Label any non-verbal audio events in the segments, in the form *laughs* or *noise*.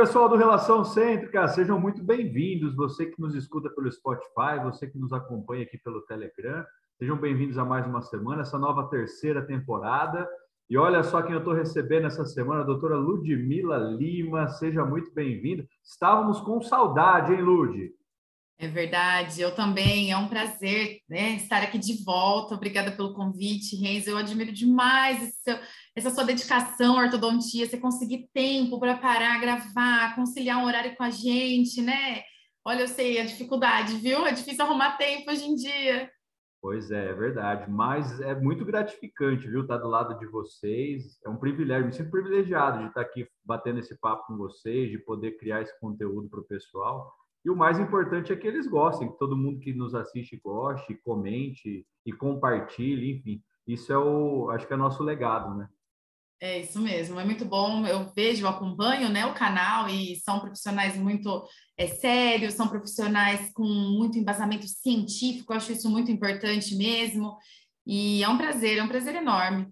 pessoal do Relação Cêntrica, sejam muito bem-vindos. Você que nos escuta pelo Spotify, você que nos acompanha aqui pelo Telegram, sejam bem-vindos a mais uma semana, essa nova terceira temporada. E olha só quem eu estou recebendo essa semana, a doutora Ludmila Lima, seja muito bem-vinda. Estávamos com saudade, hein, Lud? É verdade, eu também. É um prazer né, estar aqui de volta. Obrigada pelo convite, Renzo. Eu admiro demais seu, essa sua dedicação à ortodontia, você conseguir tempo para parar, gravar, conciliar um horário com a gente, né? Olha, eu sei a dificuldade, viu? É difícil arrumar tempo hoje em dia. Pois é, é verdade, mas é muito gratificante, viu, estar do lado de vocês. É um privilégio, me sinto privilegiado de estar aqui batendo esse papo com vocês, de poder criar esse conteúdo para o pessoal. E o mais importante é que eles gostem, que todo mundo que nos assiste goste, comente e compartilhe, enfim. Isso é o, acho que é nosso legado, né? É isso mesmo, é muito bom. Eu vejo, acompanho né, o canal e são profissionais muito é, sérios, são profissionais com muito embasamento científico, acho isso muito importante mesmo. E é um prazer, é um prazer enorme.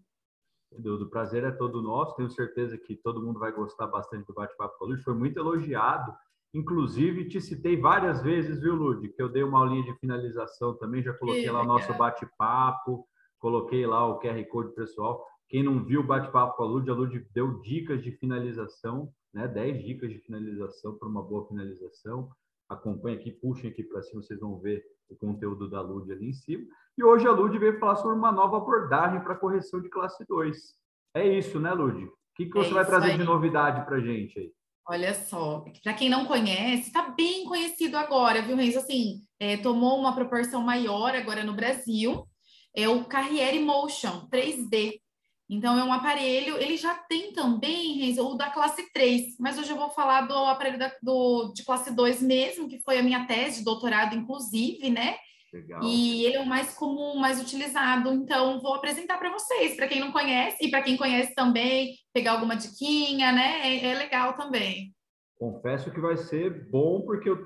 O prazer é todo nosso, tenho certeza que todo mundo vai gostar bastante do bate-papo com a Lud. Foi muito elogiado, inclusive te citei várias vezes, viu, Lud? Que eu dei uma aulinha de finalização também, já coloquei lá o nosso bate-papo, coloquei lá o QR Code pessoal. Quem não viu o bate-papo com a Lud, a Lud deu dicas de finalização, né? 10 dicas de finalização para uma boa finalização. Acompanhe aqui, puxem aqui para cima, vocês vão ver o conteúdo da Lud ali em cima. E hoje a Lud veio falar sobre uma nova abordagem para correção de classe 2. É isso, né, Lud? O que, que você é vai trazer aí. de novidade para a gente aí? Olha só, para quem não conhece, está bem conhecido agora, viu, Renzo? Assim, é, tomou uma proporção maior agora no Brasil. É o Carriere Motion 3D. Então, é um aparelho, ele já tem também, Renzo, o da classe 3, mas hoje eu vou falar do aparelho da, do, de classe 2 mesmo, que foi a minha tese de doutorado, inclusive, né? Legal. E ele é o mais comum, mais utilizado. Então, vou apresentar para vocês, para quem não conhece, e para quem conhece também, pegar alguma diquinha, né? É, é, legal também. Confesso que vai ser bom, porque eu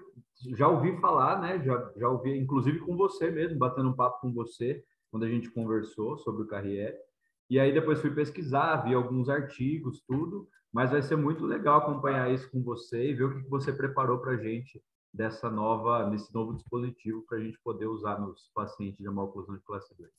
já ouvi falar, né? Já, já ouvi, inclusive com você mesmo, batendo um papo com você, quando a gente conversou sobre o Carriere. E aí depois fui pesquisar, vi alguns artigos, tudo, mas vai ser muito legal acompanhar isso com você e ver o que você preparou para a gente dessa nova, nesse novo dispositivo para a gente poder usar nos pacientes de maloclusão de classe 2.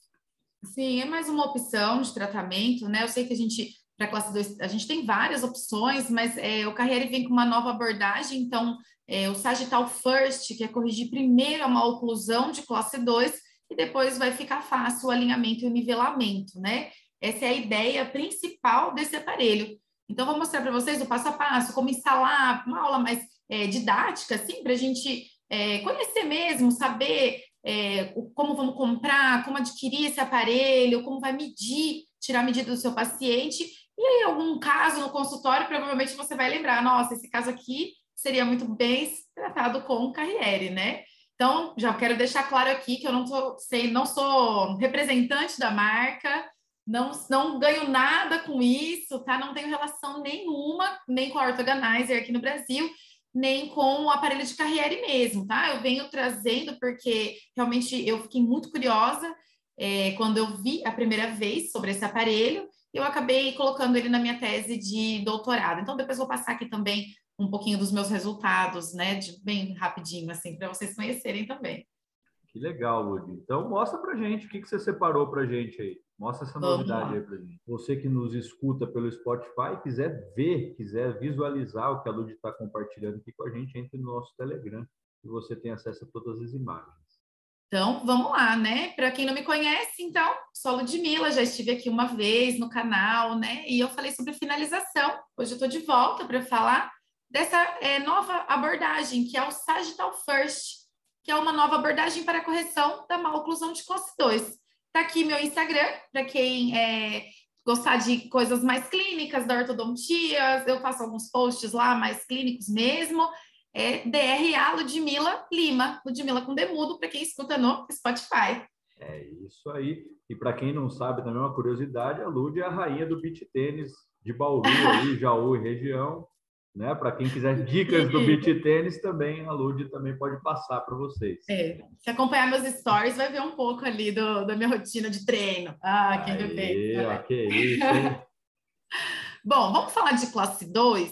Sim, é mais uma opção de tratamento, né? Eu sei que a gente, para classe 2, a gente tem várias opções, mas é, o Carriere vem com uma nova abordagem, então é, o Sagittal First, que é corrigir primeiro a maloclusão de classe 2, e depois vai ficar fácil o alinhamento e o nivelamento, né? Essa é a ideia principal desse aparelho. Então, vou mostrar para vocês o passo a passo, como instalar, uma aula mais é, didática, assim, para a gente é, conhecer mesmo, saber é, como vamos comprar, como adquirir esse aparelho, como vai medir, tirar a medida do seu paciente. E aí, algum caso no consultório, provavelmente você vai lembrar, nossa, esse caso aqui seria muito bem tratado com Carriere, né? Então, já quero deixar claro aqui que eu não, tô, sei, não sou representante da marca, não, não ganho nada com isso, tá? Não tenho relação nenhuma, nem com a Orthoganizer aqui no Brasil, nem com o aparelho de carriere mesmo, tá? Eu venho trazendo porque realmente eu fiquei muito curiosa é, quando eu vi a primeira vez sobre esse aparelho, eu acabei colocando ele na minha tese de doutorado. Então, depois vou passar aqui também um pouquinho dos meus resultados, né? De, bem rapidinho, assim, para vocês conhecerem também. Que legal, Lud. Então, mostra pra gente o que, que você separou pra gente aí. Mostra essa novidade aí para gente. Você que nos escuta pelo Spotify, quiser ver, quiser visualizar o que a Lud está compartilhando aqui com a gente, entre no nosso Telegram e você tem acesso a todas as imagens. Então, vamos lá, né? Para quem não me conhece, então, sou Ludmilla, já estive aqui uma vez no canal, né? E eu falei sobre finalização. Hoje eu estou de volta para falar dessa é, nova abordagem, que é o Sagittal First, que é uma nova abordagem para a correção da maloclusão de classe 2. Tá aqui meu Instagram, para quem é, gostar de coisas mais clínicas da ortodontia, eu faço alguns posts lá mais clínicos mesmo. É DRA Ludmilla Lima, Ludmilla com demudo, para quem escuta no Spotify. É isso aí. E para quem não sabe, também uma curiosidade, a Lud é a rainha do beach tênis de Bauru, aí, Jaú e região. Né? Para quem quiser dicas do beach *laughs* tênis também, a Lud também pode passar para vocês. É. Se acompanhar meus stories, vai ver um pouco ali do, da minha rotina de treino. Ah, quem me vê. Que isso, hein? *laughs* Bom, vamos falar de classe 2.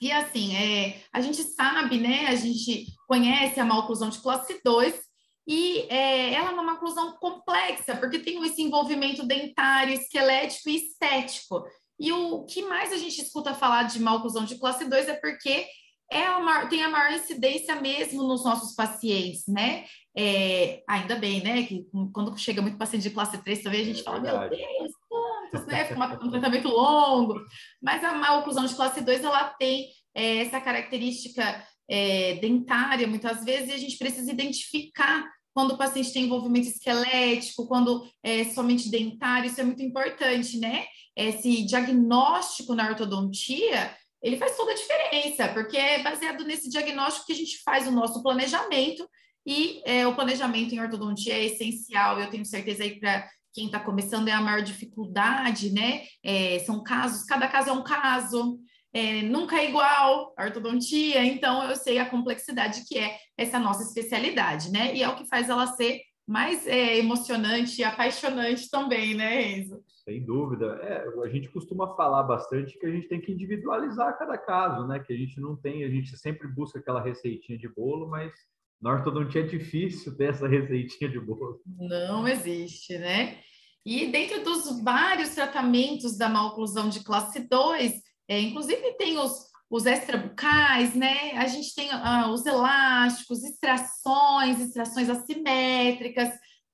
E assim, é, a gente sabe, né? A gente conhece a maloclusão de classe 2 e é, ela é uma maloclusão complexa, porque tem esse envolvimento dentário, esquelético e estético. E o que mais a gente escuta falar de maloclusão de classe 2 é porque é a maior, tem a maior incidência mesmo nos nossos pacientes, né? É, ainda bem, né? Que quando chega muito paciente de classe 3 também, a gente fala, meu Deus, quantos, né? Fica *laughs* um tratamento longo. Mas a maloclusão de classe 2, ela tem é, essa característica é, dentária, muitas vezes, e a gente precisa identificar quando o paciente tem envolvimento esquelético, quando é somente dentário, isso é muito importante, né? Esse diagnóstico na ortodontia, ele faz toda a diferença, porque é baseado nesse diagnóstico que a gente faz o nosso planejamento, e é, o planejamento em ortodontia é essencial, eu tenho certeza aí para quem está começando é a maior dificuldade, né? É, são casos, cada caso é um caso, é, nunca é igual a ortodontia, então eu sei a complexidade que é essa nossa especialidade, né? E é o que faz ela ser mais é, emocionante e apaixonante também, né, Enzo? Sem dúvida. É, a gente costuma falar bastante que a gente tem que individualizar cada caso, né? Que a gente não tem, a gente sempre busca aquela receitinha de bolo, mas na ortodontia é difícil ter essa receitinha de bolo. Não existe, né? E dentro dos vários tratamentos da maloclusão de classe 2, é, inclusive tem os, os extrabucais, né? A gente tem ah, os elásticos, extrações, extrações assimétricas,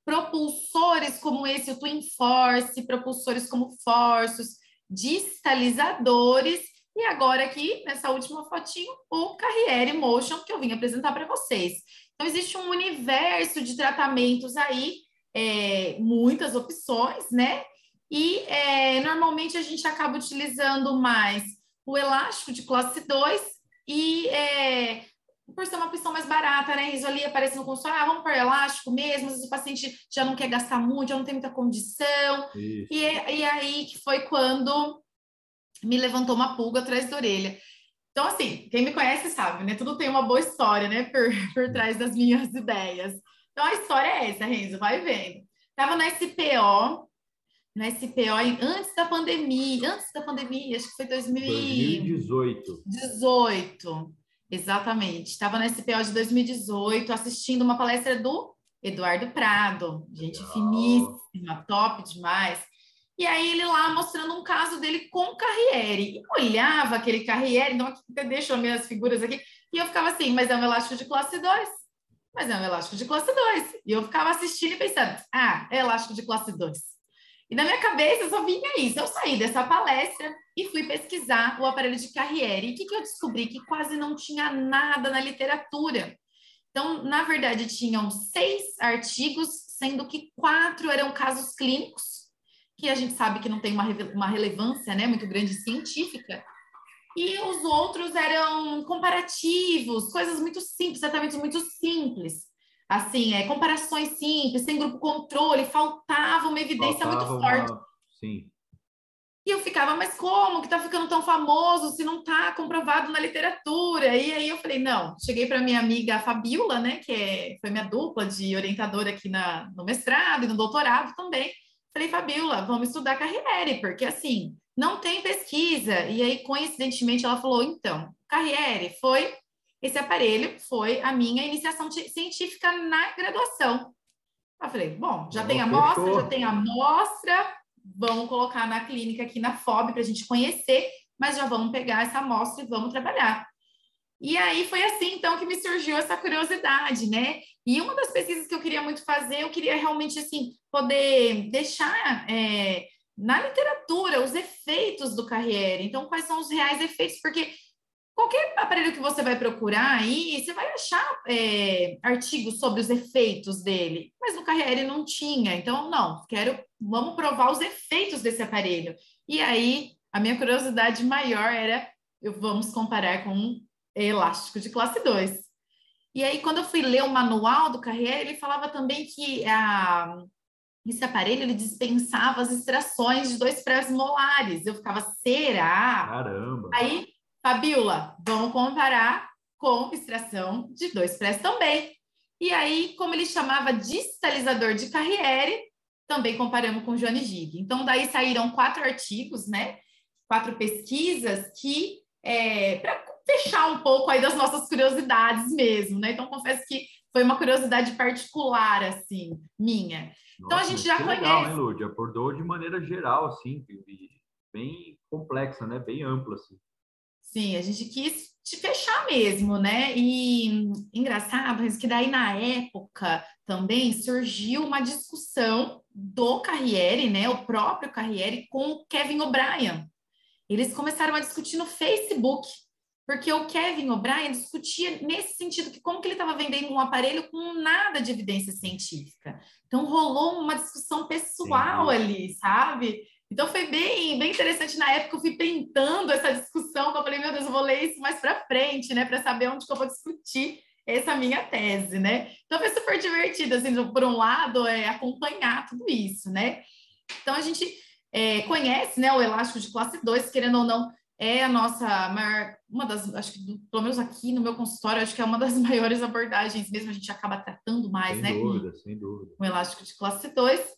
propulsores como esse, o Twin Force, propulsores como Forços, distalizadores, e agora aqui, nessa última fotinho, o Carriere Motion, que eu vim apresentar para vocês. Então, existe um universo de tratamentos aí, é, muitas opções, né? E é, normalmente a gente acaba utilizando mais o elástico de classe 2 e é, por ser uma opção mais barata, né? Isso ali aparece no consultório, ah, vamos para elástico mesmo, às vezes o paciente já não quer gastar muito, já não tem muita condição. E, e aí que foi quando me levantou uma pulga atrás da orelha. Então, assim, quem me conhece sabe, né? Tudo tem uma boa história, né? Por, *laughs* por trás das minhas ideias. Então, a história é essa, Renzo, vai vendo. Tava na SPO, na SPO antes da pandemia, antes da pandemia, acho que foi 2018. 18, exatamente. Estava na SPO de 2018, assistindo uma palestra do Eduardo Prado, gente Legal. finíssima, top demais. E aí ele lá mostrando um caso dele com Carriere. E olhava aquele Carriere, então aqui, deixa eu ver as figuras aqui, e eu ficava assim, mas é um elástico de classe 2. Mas é um elástico de classe 2. E eu ficava assistindo e pensando, ah, é elástico de classe 2. E na minha cabeça só vinha isso. Eu saí dessa palestra e fui pesquisar o aparelho de Carriere. E o que, que eu descobri? Que quase não tinha nada na literatura. Então, na verdade, tinham seis artigos, sendo que quatro eram casos clínicos, que a gente sabe que não tem uma, uma relevância né, muito grande científica. E os outros eram comparativos, coisas muito simples, tratamentos muito simples assim, é, comparações simples, sem grupo controle, faltava uma evidência faltava muito forte. Uma... Sim. E eu ficava, mas como que tá ficando tão famoso se não tá comprovado na literatura? E aí eu falei, não, cheguei para minha amiga Fabiola, né, que é, foi minha dupla de orientadora aqui na, no mestrado e no doutorado também. Falei, Fabiola, vamos estudar Carriere, porque assim, não tem pesquisa. E aí, coincidentemente, ela falou, então, Carriere foi esse aparelho foi a minha iniciação científica na graduação. Eu falei, bom, já tem amostra, já tem amostra, vamos colocar na clínica aqui na FOB para a gente conhecer, mas já vamos pegar essa amostra e vamos trabalhar. E aí foi assim, então, que me surgiu essa curiosidade, né? E uma das pesquisas que eu queria muito fazer, eu queria realmente, assim, poder deixar é, na literatura os efeitos do Carriere. Então, quais são os reais efeitos? Porque Qualquer aparelho que você vai procurar aí, você vai achar é, artigos sobre os efeitos dele, mas no Carriere não tinha. Então, não, quero, vamos provar os efeitos desse aparelho. E aí, a minha curiosidade maior era, eu, vamos comparar com um elástico de classe 2. E aí, quando eu fui ler o manual do Carriere, ele falava também que a, esse aparelho ele dispensava as extrações de dois prés molares. Eu ficava, será? Caramba! Aí Fabiola, vamos comparar com extração de dois prés também. E aí, como ele chamava distalizador de Carriere, também comparamos com Johnny Gig. Então, daí saíram quatro artigos, né? Quatro pesquisas que, é, para fechar um pouco aí das nossas curiosidades mesmo, né? Então, confesso que foi uma curiosidade particular, assim, minha. Nossa, então, a gente já conhece. Legal, hein, Lúdia? Abordou de maneira geral, assim, bem complexa, né? Bem ampla, assim. Sim, a gente quis te fechar mesmo, né? E engraçado, que daí na época também surgiu uma discussão do Carriere, né? O próprio Carriere com o Kevin O'Brien. Eles começaram a discutir no Facebook, porque o Kevin O'Brien discutia nesse sentido que como que ele estava vendendo um aparelho com nada de evidência científica. Então rolou uma discussão pessoal Sim. ali, sabe? Então foi bem, bem interessante na época eu fui pintando essa discussão, que eu falei, meu Deus, eu vou ler isso mais para frente, né, para saber onde que eu vou discutir essa minha tese, né? Então foi super divertido, assim, por um lado, é acompanhar tudo isso, né? Então a gente é, conhece, né, o elástico de classe 2, querendo ou não, é a nossa maior, uma das, acho que pelo menos aqui no meu consultório, acho que é uma das *laughs* maiores abordagens mesmo, a gente acaba tratando mais, sem né? Sem dúvida, sem dúvida. O elástico de classe 2.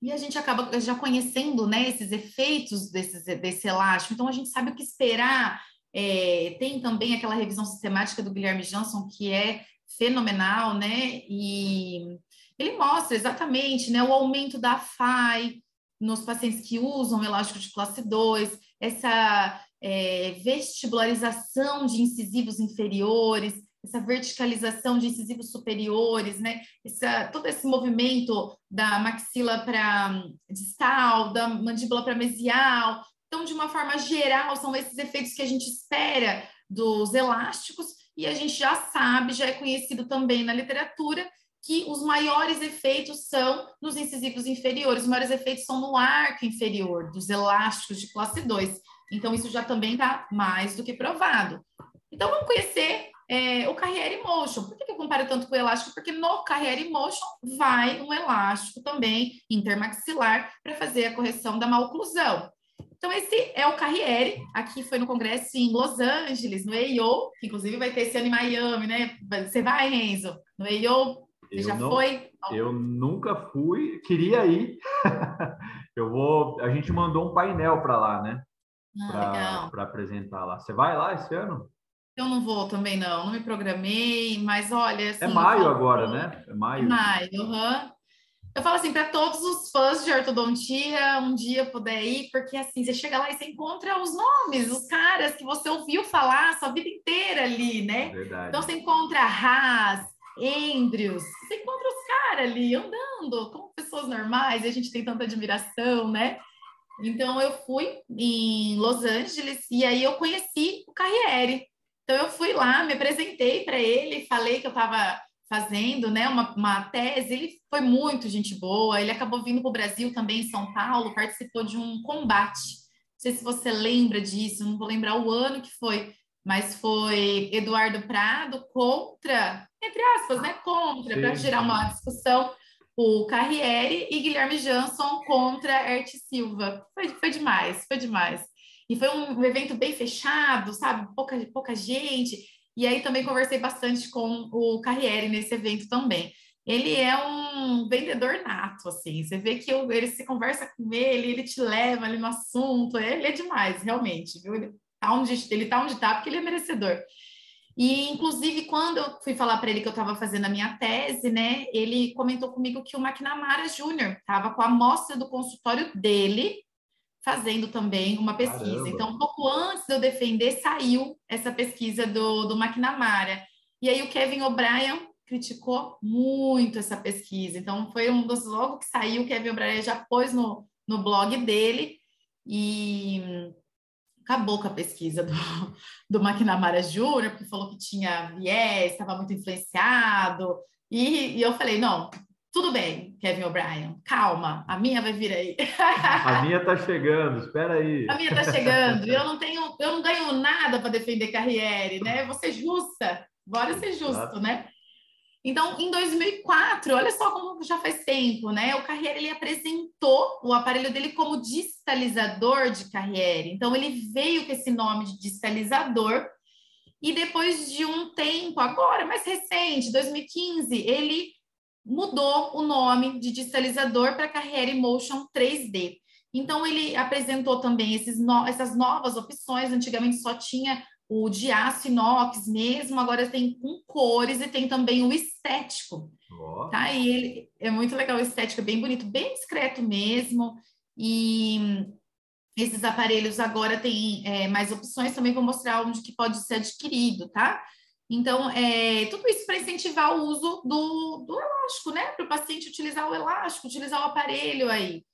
E a gente acaba já conhecendo né, esses efeitos desses, desse elástico, então a gente sabe o que esperar. É, tem também aquela revisão sistemática do Guilherme Johnson, que é fenomenal, né? E ele mostra exatamente né, o aumento da FAI nos pacientes que usam elástico de classe 2, essa é, vestibularização de incisivos inferiores, essa verticalização de incisivos superiores, né? Essa, todo esse movimento da maxila para distal, da mandíbula para mesial. Então, de uma forma geral, são esses efeitos que a gente espera dos elásticos e a gente já sabe, já é conhecido também na literatura que os maiores efeitos são nos incisivos inferiores, os maiores efeitos são no arco inferior dos elásticos de classe 2. Então, isso já também está mais do que provado. Então, vamos conhecer é, o Carriere Motion. Por que, que eu comparo tanto com o elástico? Porque no Carriere Motion vai um elástico também intermaxilar para fazer a correção da maloclusão. Então, esse é o Carriere, aqui foi no congresso em Los Angeles, no EIO, que inclusive vai ter esse ano em Miami, né? Você vai, Renzo? No EIO, você eu já não, foi? Eu nunca fui, queria ir. *laughs* eu vou. A gente mandou um painel para lá, né? Ah, para apresentar lá. Você vai lá esse ano? Eu não vou também, não. Não me programei, mas olha. Assim, é maio falo, agora, né? É maio. É maio, uhum. Eu falo assim, para todos os fãs de ortodontia, um dia puder ir, porque assim, você chega lá e você encontra os nomes, os caras que você ouviu falar a sua vida inteira ali, né? Verdade. Então você encontra Haas, Andrews, você encontra os caras ali andando como pessoas normais, e a gente tem tanta admiração, né? Então eu fui em Los Angeles e aí eu conheci o Carriere. Então eu fui lá, me apresentei para ele, falei que eu estava fazendo né, uma, uma, tese. Ele foi muito gente boa, ele acabou vindo para o Brasil também, em São Paulo, participou de um combate. Não sei se você lembra disso, não vou lembrar o ano que foi, mas foi Eduardo Prado contra, entre aspas, né? Contra, para gerar uma discussão, o Carriere e Guilherme Jansson contra Erte Silva. Foi, foi demais, foi demais. E foi um evento bem fechado, sabe? Pouca, pouca gente. E aí também conversei bastante com o Carriere nesse evento também. Ele é um vendedor nato, assim. Você vê que ele se conversa com ele, ele te leva ali no assunto. Ele é demais, realmente, viu? Ele tá onde ele tá onde tá porque ele é merecedor. E, inclusive, quando eu fui falar para ele que eu estava fazendo a minha tese, né, ele comentou comigo que o McNamara Júnior estava com a amostra do consultório dele fazendo também uma pesquisa. Caramba. Então, um pouco antes de eu defender, saiu essa pesquisa do, do McNamara. E aí o Kevin O'Brien criticou muito essa pesquisa. Então, foi um dos logo que saiu, o Kevin O'Brien já pôs no, no blog dele e acabou com a pesquisa do, *laughs* do McNamara Júnior, porque falou que tinha viés, estava muito influenciado. E, e eu falei, não, tudo bem, Kevin O'Brien, calma, a minha vai vir aí. A minha tá chegando, espera aí. A minha tá chegando. Eu não tenho, eu não ganho nada para defender Carriere, né? Vou ser justa, bora ser justo, Exato. né? Então, em 2004, olha só como já faz tempo, né? O Carriere ele apresentou o aparelho dele como distalizador de Carriere. Então, ele veio com esse nome de distalizador. E depois de um tempo, agora mais recente, 2015, ele mudou o nome de distalizador para Carriere Motion 3D. Então, ele apresentou também esses no, essas novas opções. Antigamente só tinha o de aço inox mesmo, agora tem com cores e tem também o estético. Oh. Tá? E ele é muito legal, o estético é bem bonito, bem discreto mesmo. E esses aparelhos agora têm é, mais opções, também vou mostrar onde que pode ser adquirido, tá? Então, é, tudo isso para incentivar o uso do, do elástico, né? Para o paciente utilizar o elástico, utilizar o aparelho aí.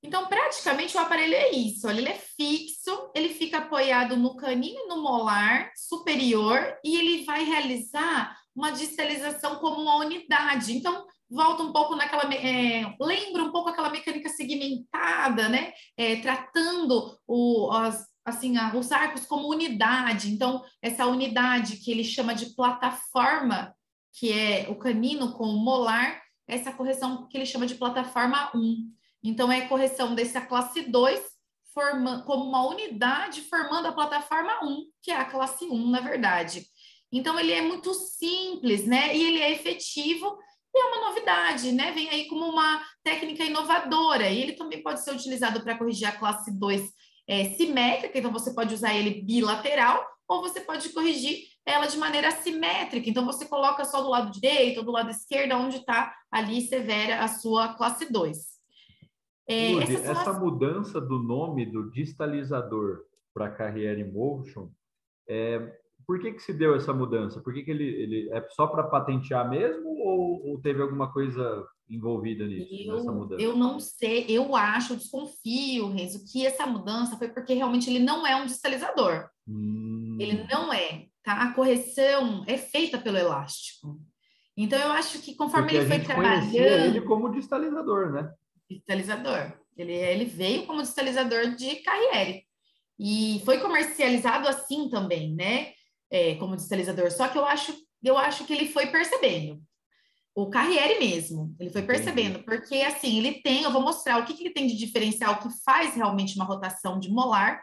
Então, praticamente o aparelho é isso, ele é fixo, ele fica apoiado no canino no molar superior e ele vai realizar uma distalização como uma unidade. Então, volta um pouco naquela, é, lembra um pouco aquela mecânica segmentada, né? É, tratando o, as, assim, a, os arcos como unidade. Então, essa unidade que ele chama de plataforma, que é o canino com o molar, essa correção que ele chama de plataforma 1. Então, é a correção dessa classe 2 forma, como uma unidade formando a plataforma 1, que é a classe 1, na verdade. Então, ele é muito simples, né? E ele é efetivo e é uma novidade, né? Vem aí como uma técnica inovadora. E ele também pode ser utilizado para corrigir a classe 2 é, simétrica, então você pode usar ele bilateral, ou você pode corrigir ela de maneira simétrica. Então, você coloca só do lado direito ou do lado esquerdo, onde está ali severa a sua classe 2. É, essa as... mudança do nome do distalizador para Carriere Motion, é, por que, que se deu essa mudança? Por que, que ele, ele é só para patentear mesmo ou, ou, teve alguma coisa envolvida nisso, eu, nessa mudança? Eu não sei, eu acho, eu desconfio, Renzo, que essa mudança foi porque realmente ele não é um distalizador. Hum. Ele não é, tá? A correção é feita pelo elástico. Então eu acho que conforme porque ele foi trabalhando, ele como distalizador, né? Distalizador. Ele, ele veio como distalizador de Carriere. E foi comercializado assim também, né? É, como distalizador. Só que eu acho, eu acho que ele foi percebendo. O Carriere mesmo, ele foi percebendo, porque assim, ele tem, eu vou mostrar o que, que ele tem de diferencial que faz realmente uma rotação de molar,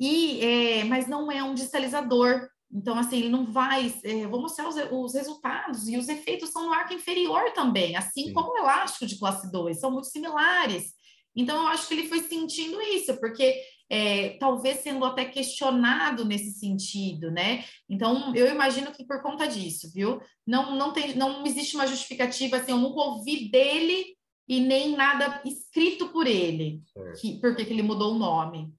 e é, mas não é um distalizador. Então, assim, ele não vai. É, vou mostrar os, os, resultados e os efeitos são no arco inferior também, assim Sim. como o elástico de classe 2, são muito similares. Então, eu acho que ele foi sentindo isso, porque é, talvez sendo até questionado nesse sentido, né? Então, eu imagino que por conta disso, viu? Não, não, tem, não existe uma justificativa, assim, eu nunca ouvi dele e nem nada escrito por ele, que, por que ele mudou o nome.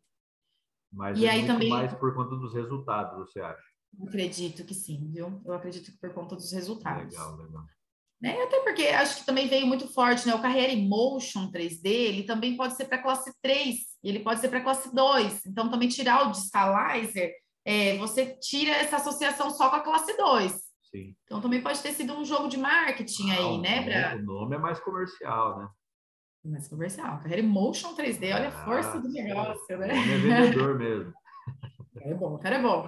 Mas e é aí também mais por conta dos resultados, você acha? Acredito que sim, viu? Eu acredito que por conta dos resultados. Legal, legal. Né? Até porque acho que também veio muito forte, né? O Carreira Emotion 3D, ele também pode ser para classe 3, ele pode ser para classe 2. Então, também tirar o Distalizer, é, você tira essa associação só com a classe 2. Sim. Então, também pode ter sido um jogo de marketing ah, aí, né? Pra... O nome é mais comercial, né? Mais comercial. Carreira Emotion 3D, olha a força do negócio, né? O é vendedor mesmo. *laughs* É bom, o cara é bom.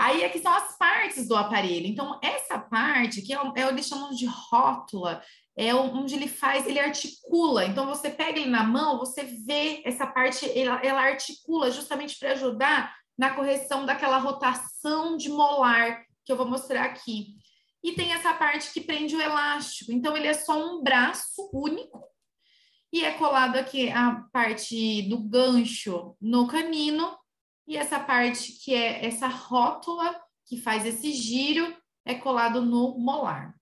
Aí aqui são as partes do aparelho. Então, essa parte, que é, é eles chamam de rótula, é onde ele faz, ele articula. Então, você pega ele na mão, você vê essa parte, ela, ela articula justamente para ajudar na correção daquela rotação de molar, que eu vou mostrar aqui. E tem essa parte que prende o elástico. Então, ele é só um braço único. E é colado aqui a parte do gancho no canino e essa parte que é essa rótula que faz esse giro é colado no molar.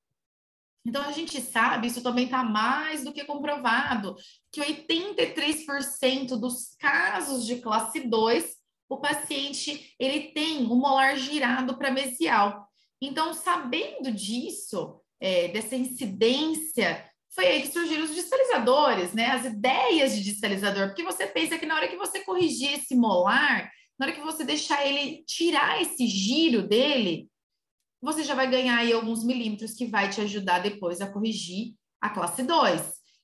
Então a gente sabe, isso também está mais do que comprovado, que 83% dos casos de classe 2, o paciente ele tem o molar girado para mesial. Então, sabendo disso, é, dessa incidência, foi aí que surgiram os distalizadores, né? As ideias de distalizador, porque você pensa que na hora que você corrigir esse molar, na hora que você deixar ele tirar esse giro dele, você já vai ganhar aí alguns milímetros que vai te ajudar depois a corrigir a classe 2.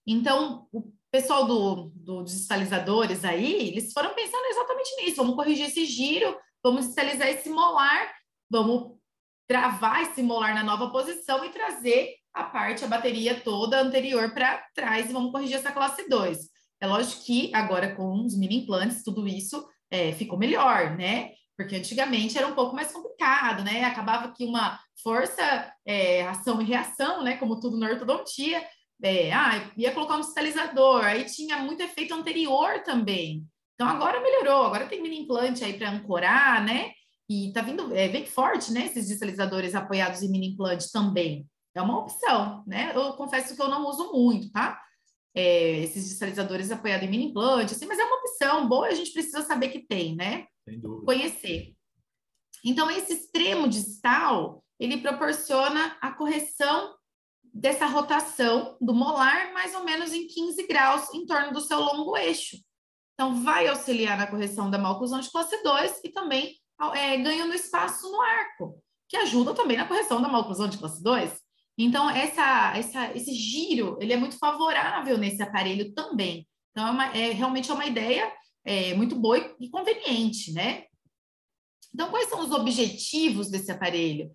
Então, o pessoal do, do, dos estalizadores aí, eles foram pensando exatamente nisso. Vamos corrigir esse giro, vamos estalizar esse molar, vamos travar esse molar na nova posição e trazer a parte, a bateria toda anterior para trás e vamos corrigir essa classe 2. É lógico que agora com os mini implantes, tudo isso é, ficou melhor, né? Porque antigamente era um pouco mais complicado, né? Acabava que uma força, é, ação e reação, né? Como tudo na ortodontia, é, ah, ia colocar um sinalizador, aí tinha muito efeito anterior também. Então agora melhorou, agora tem mini implante aí para ancorar, né? e tá vindo é, bem forte, né? Esses distalizadores apoiados em mini implante também. É uma opção, né? Eu confesso que eu não uso muito, tá? É, esses distalizadores apoiados em mini implante, assim, mas é uma opção boa, a gente precisa saber que tem, né? Sem dúvida. Conhecer. Então, esse extremo distal, ele proporciona a correção dessa rotação do molar mais ou menos em 15 graus em torno do seu longo eixo. Então, vai auxiliar na correção da maloclusão de classe 2 e também é, ganhando espaço no arco, que ajuda também na correção da maloclusão de classe 2. Então, essa, essa, esse giro, ele é muito favorável nesse aparelho também. Então, é, uma, é realmente é uma ideia é, muito boa e conveniente, né? Então, quais são os objetivos desse aparelho?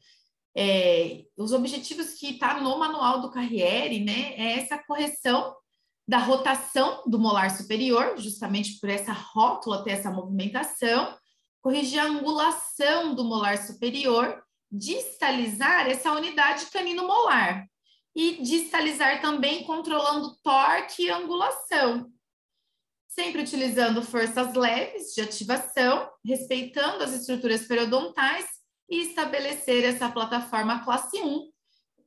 É, os objetivos que está no manual do Carriere, né, é essa correção da rotação do molar superior, justamente por essa rótula ter essa movimentação, corrigir a angulação do molar superior, distalizar essa unidade canino-molar e distalizar também controlando torque e angulação, sempre utilizando forças leves de ativação, respeitando as estruturas periodontais e estabelecer essa plataforma classe 1,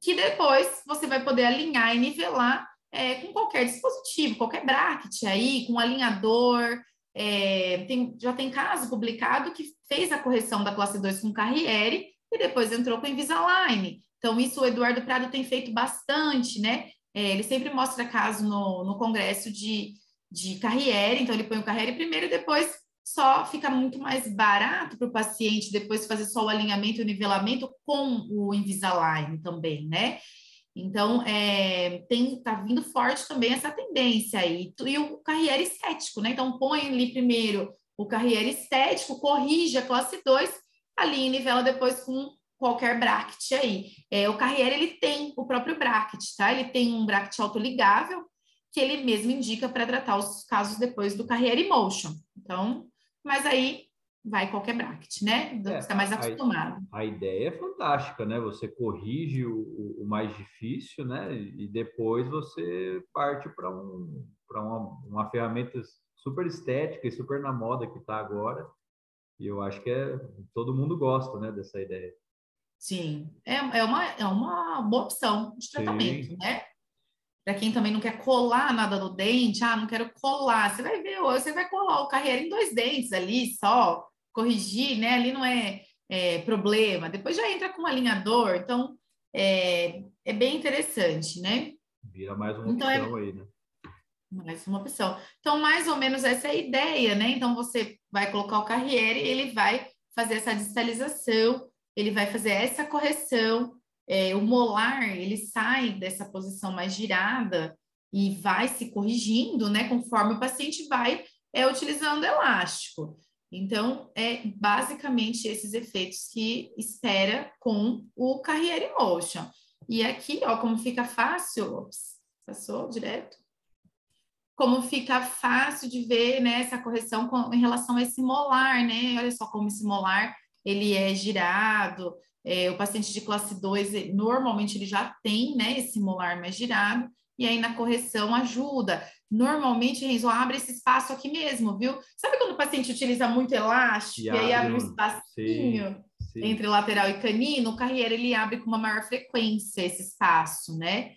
que depois você vai poder alinhar e nivelar é, com qualquer dispositivo, qualquer bracket aí, com alinhador. É, tem, já tem caso publicado que fez a correção da classe 2 com Carriere e depois entrou com Invisalign. Então, isso o Eduardo Prado tem feito bastante, né? É, ele sempre mostra caso no, no congresso de, de Carriere, então ele põe o Carriere primeiro e depois só fica muito mais barato para o paciente depois fazer só o alinhamento e o nivelamento com o Invisalign também, né? Então, é, tem, tá vindo forte também essa tendência aí. E o carriere estético, né? Então, põe ali primeiro o carriere estético, corrige a classe 2, ali nivela depois com qualquer bracket aí. É, o carriere, ele tem o próprio bracket, tá? Ele tem um bracket autoligável, que ele mesmo indica para tratar os casos depois do carriere motion. Então, mas aí vai qualquer bracket, né? Você está mais acostumado. A, a, ideia é fantástica, né? Você corrige o, o, mais difícil, né? E depois você parte para um, uma, uma ferramenta super estética e super na moda que está agora. E eu acho que é, todo mundo gosta, né? Dessa ideia. Sim, é, é, uma, é uma boa opção de tratamento, Sim. né? Para quem também não quer colar nada no dente, ah, não quero colar, você vai ver, você vai colar o carreira em dois dentes ali só, corrigir, né? Ali não é, é problema. Depois já entra com um alinhador, então é, é bem interessante, né? Vira mais uma então, é opção é... aí, né? Mais uma opção. Então, mais ou menos essa é a ideia, né? Então, você vai colocar o carriere, ele vai fazer essa distalização, ele vai fazer essa correção, é, o molar ele sai dessa posição mais girada e vai se corrigindo, né, conforme o paciente vai é, utilizando elástico. Então, é basicamente esses efeitos que espera com o Carriere Motion. E aqui, ó, como fica fácil, ops, passou direto, como fica fácil de ver, né, essa correção com, em relação a esse molar, né, olha só como esse molar, ele é girado, é, o paciente de classe 2, normalmente ele já tem, né, esse molar mais girado, e aí na correção ajuda. Normalmente, Renzo, abre esse espaço aqui mesmo, viu? Sabe quando o paciente utiliza muito elástico e, aí abre um espacinho sim, sim. entre lateral e canino? O carreira ele abre com uma maior frequência esse espaço, né?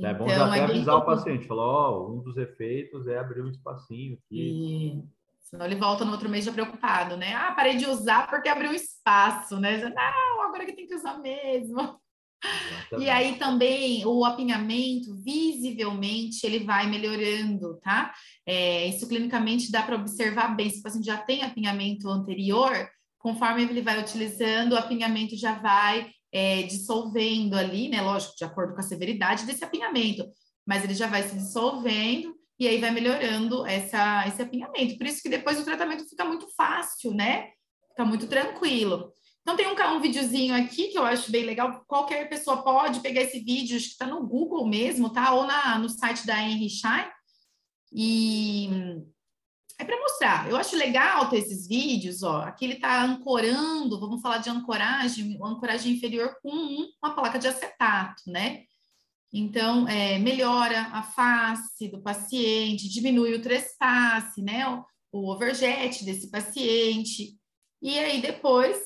É bom então, até avisar o paciente, falar, ó, oh, um dos efeitos é abrir um espacinho aqui. E... Senão ele volta no outro mês já preocupado, né? Ah, parei de usar porque abriu um espaço, né? Já, não, agora que tem que usar mesmo. Exatamente. E aí também o apinhamento, visivelmente, ele vai melhorando, tá? É, isso clinicamente dá para observar bem. Se o paciente já tem apinhamento anterior, conforme ele vai utilizando, o apinhamento já vai é, dissolvendo ali, né? Lógico, de acordo com a severidade desse apinhamento, mas ele já vai se dissolvendo e aí vai melhorando essa, esse apinhamento. Por isso que depois o tratamento fica muito fácil, né? Fica muito tranquilo. Então, tem um, um videozinho aqui que eu acho bem legal. Qualquer pessoa pode pegar esse vídeo, acho que está no Google mesmo, tá? Ou na, no site da Henry. E é para mostrar. Eu acho legal ter esses vídeos, ó. Aqui ele está ancorando, vamos falar de ancoragem, ancoragem inferior com uma placa de acetato, né? Então, é, melhora a face do paciente, diminui o trespasse, né? O, o overjet desse paciente. E aí, depois,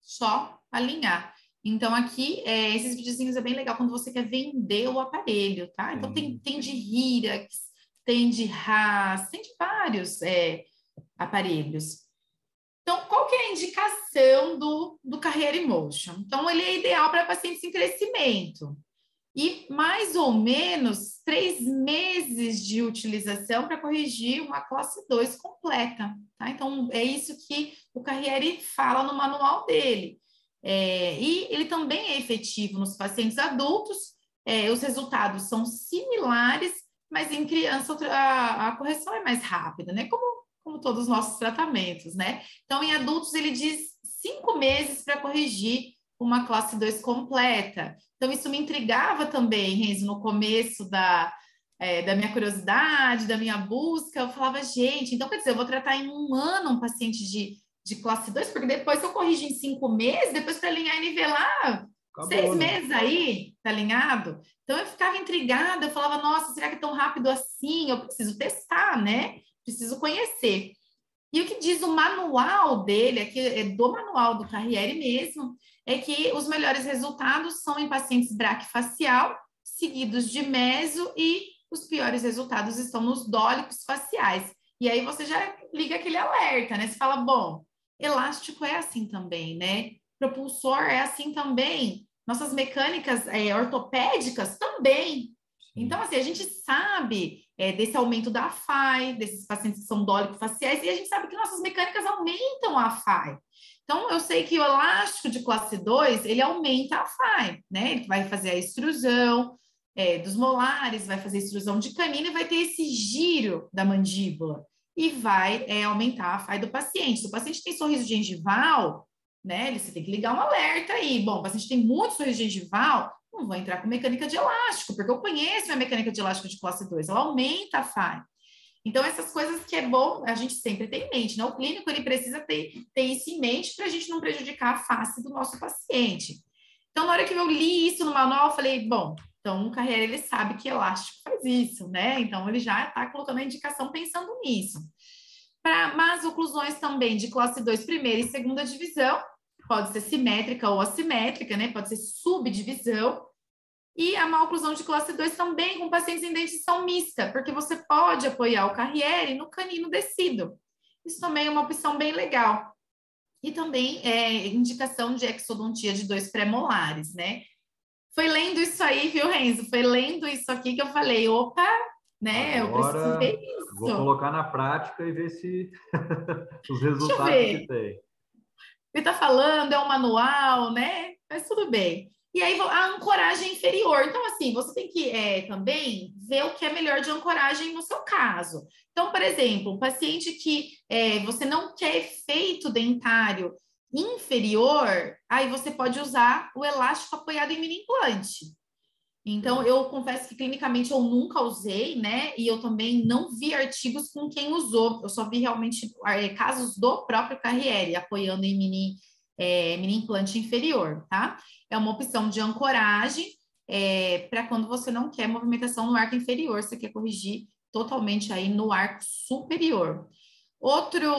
só alinhar. Então, aqui, é, esses videozinhos é bem legal quando você quer vender o aparelho, tá? Então, tem, tem de Hirax, tem de Haas, tem de vários é, aparelhos. Então, qual que é a indicação do, do Carreira Emotion? Então, ele é ideal para pacientes em crescimento. E mais ou menos três meses de utilização para corrigir uma classe 2 completa. Tá? Então, é isso que o Carriere fala no manual dele. É, e ele também é efetivo nos pacientes adultos, é, os resultados são similares, mas em criança a, a correção é mais rápida, né? Como, como todos os nossos tratamentos, né? Então, em adultos, ele diz cinco meses para corrigir uma classe 2 completa. Então, isso me intrigava também, Renzo, no começo da, é, da minha curiosidade, da minha busca. Eu falava, gente, então quer dizer, eu vou tratar em um ano um paciente de de classe 2, porque depois eu corrijo em cinco meses, depois para alinhar e nivelar, Acabou, seis né? meses aí, tá alinhado? Então eu ficava intrigada, eu falava, nossa, será que é tão rápido assim? Eu preciso testar, né? Preciso conhecer. E o que diz o manual dele, aqui é do manual do Carriere mesmo, é que os melhores resultados são em pacientes braquifacial, seguidos de meso, e os piores resultados estão nos dólicos faciais. E aí você já liga aquele alerta, né? Você fala, bom, Elástico é assim também, né? Propulsor é assim também. Nossas mecânicas é, ortopédicas também. Então, assim, a gente sabe é, desse aumento da FAI, desses pacientes que são dólico-faciais, e a gente sabe que nossas mecânicas aumentam a FAI. Então, eu sei que o elástico de classe 2, ele aumenta a FAI, né? Ele vai fazer a extrusão é, dos molares, vai fazer a extrusão de canina e vai ter esse giro da mandíbula e vai é, aumentar a FAI do paciente. Se o paciente tem sorriso gengival, né, você tem que ligar um alerta aí. Bom, o paciente tem muito sorriso gengival, não vou entrar com mecânica de elástico, porque eu conheço minha mecânica de elástico de classe 2, ela aumenta a FAI. Então, essas coisas que é bom a gente sempre ter em mente, né? O clínico, ele precisa ter, ter isso em mente para a gente não prejudicar a face do nosso paciente. Então, na hora que eu li isso no manual, eu falei, bom, então, o Carreira, ele sabe que elástico faz isso, né? Então, ele já está colocando a indicação pensando nisso. Para más oclusões também de classe 2, primeira e segunda divisão, pode ser simétrica ou assimétrica, né? Pode ser subdivisão. E a má oclusão de classe 2 também com pacientes em dentição mista, porque você pode apoiar o Carriere no canino descido. Isso também é uma opção bem legal. E também é indicação de exodontia de dois pré-molares, né? Foi lendo isso aí, viu, Renzo? Foi lendo isso aqui que eu falei, opa, né? Agora, eu preciso ver isso. Vou colocar na prática e ver se *laughs* os resultados que tem. Ele está falando, é um manual, né? Mas tudo bem. E aí a ancoragem inferior. Então, assim, você tem que é, também ver o que é melhor de ancoragem no seu caso. Então, por exemplo, um paciente que é, você não quer efeito dentário inferior, aí você pode usar o elástico apoiado em mini implante. Então, eu confesso que clinicamente eu nunca usei, né? E eu também não vi artigos com quem usou. Eu só vi realmente é, casos do próprio Carriere apoiando em mini, é, mini implante inferior, tá? É uma opção de ancoragem é, para quando você não quer movimentação no arco inferior, você quer corrigir totalmente aí no arco superior. Outro,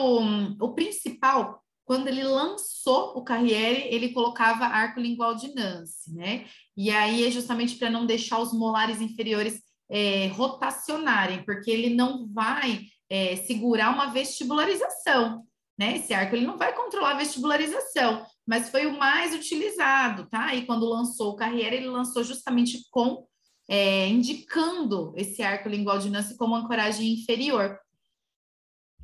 o principal quando ele lançou o Carriere, ele colocava arco lingual de Nance, né? E aí é justamente para não deixar os molares inferiores é, rotacionarem, porque ele não vai é, segurar uma vestibularização, né? Esse arco ele não vai controlar a vestibularização, mas foi o mais utilizado, tá? E quando lançou o Carriere, ele lançou justamente com é, indicando esse arco lingual de Nance como ancoragem inferior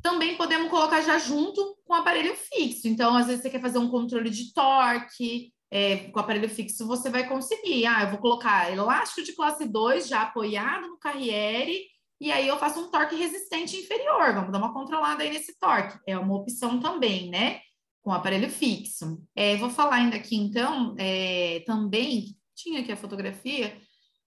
também podemos colocar já junto com o aparelho fixo. Então, às vezes você quer fazer um controle de torque, é, com aparelho fixo você vai conseguir. Ah, eu vou colocar elástico de classe 2 já apoiado no carriere, e aí eu faço um torque resistente inferior. Vamos dar uma controlada aí nesse torque. É uma opção também, né? Com aparelho fixo. É, vou falar ainda aqui, então, é, também, tinha aqui a fotografia,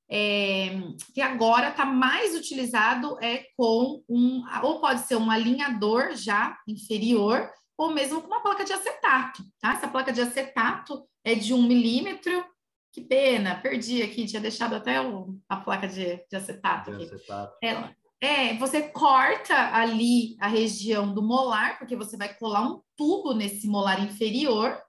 é, que agora está mais utilizado é com um, ou pode ser um alinhador já inferior, ou mesmo com uma placa de acetato, tá? Essa placa de acetato é de um milímetro, que pena, perdi aqui, tinha deixado até o, a placa de, de acetato aqui. Acetato. É, é, você corta ali a região do molar, porque você vai colar um tubo nesse molar inferior,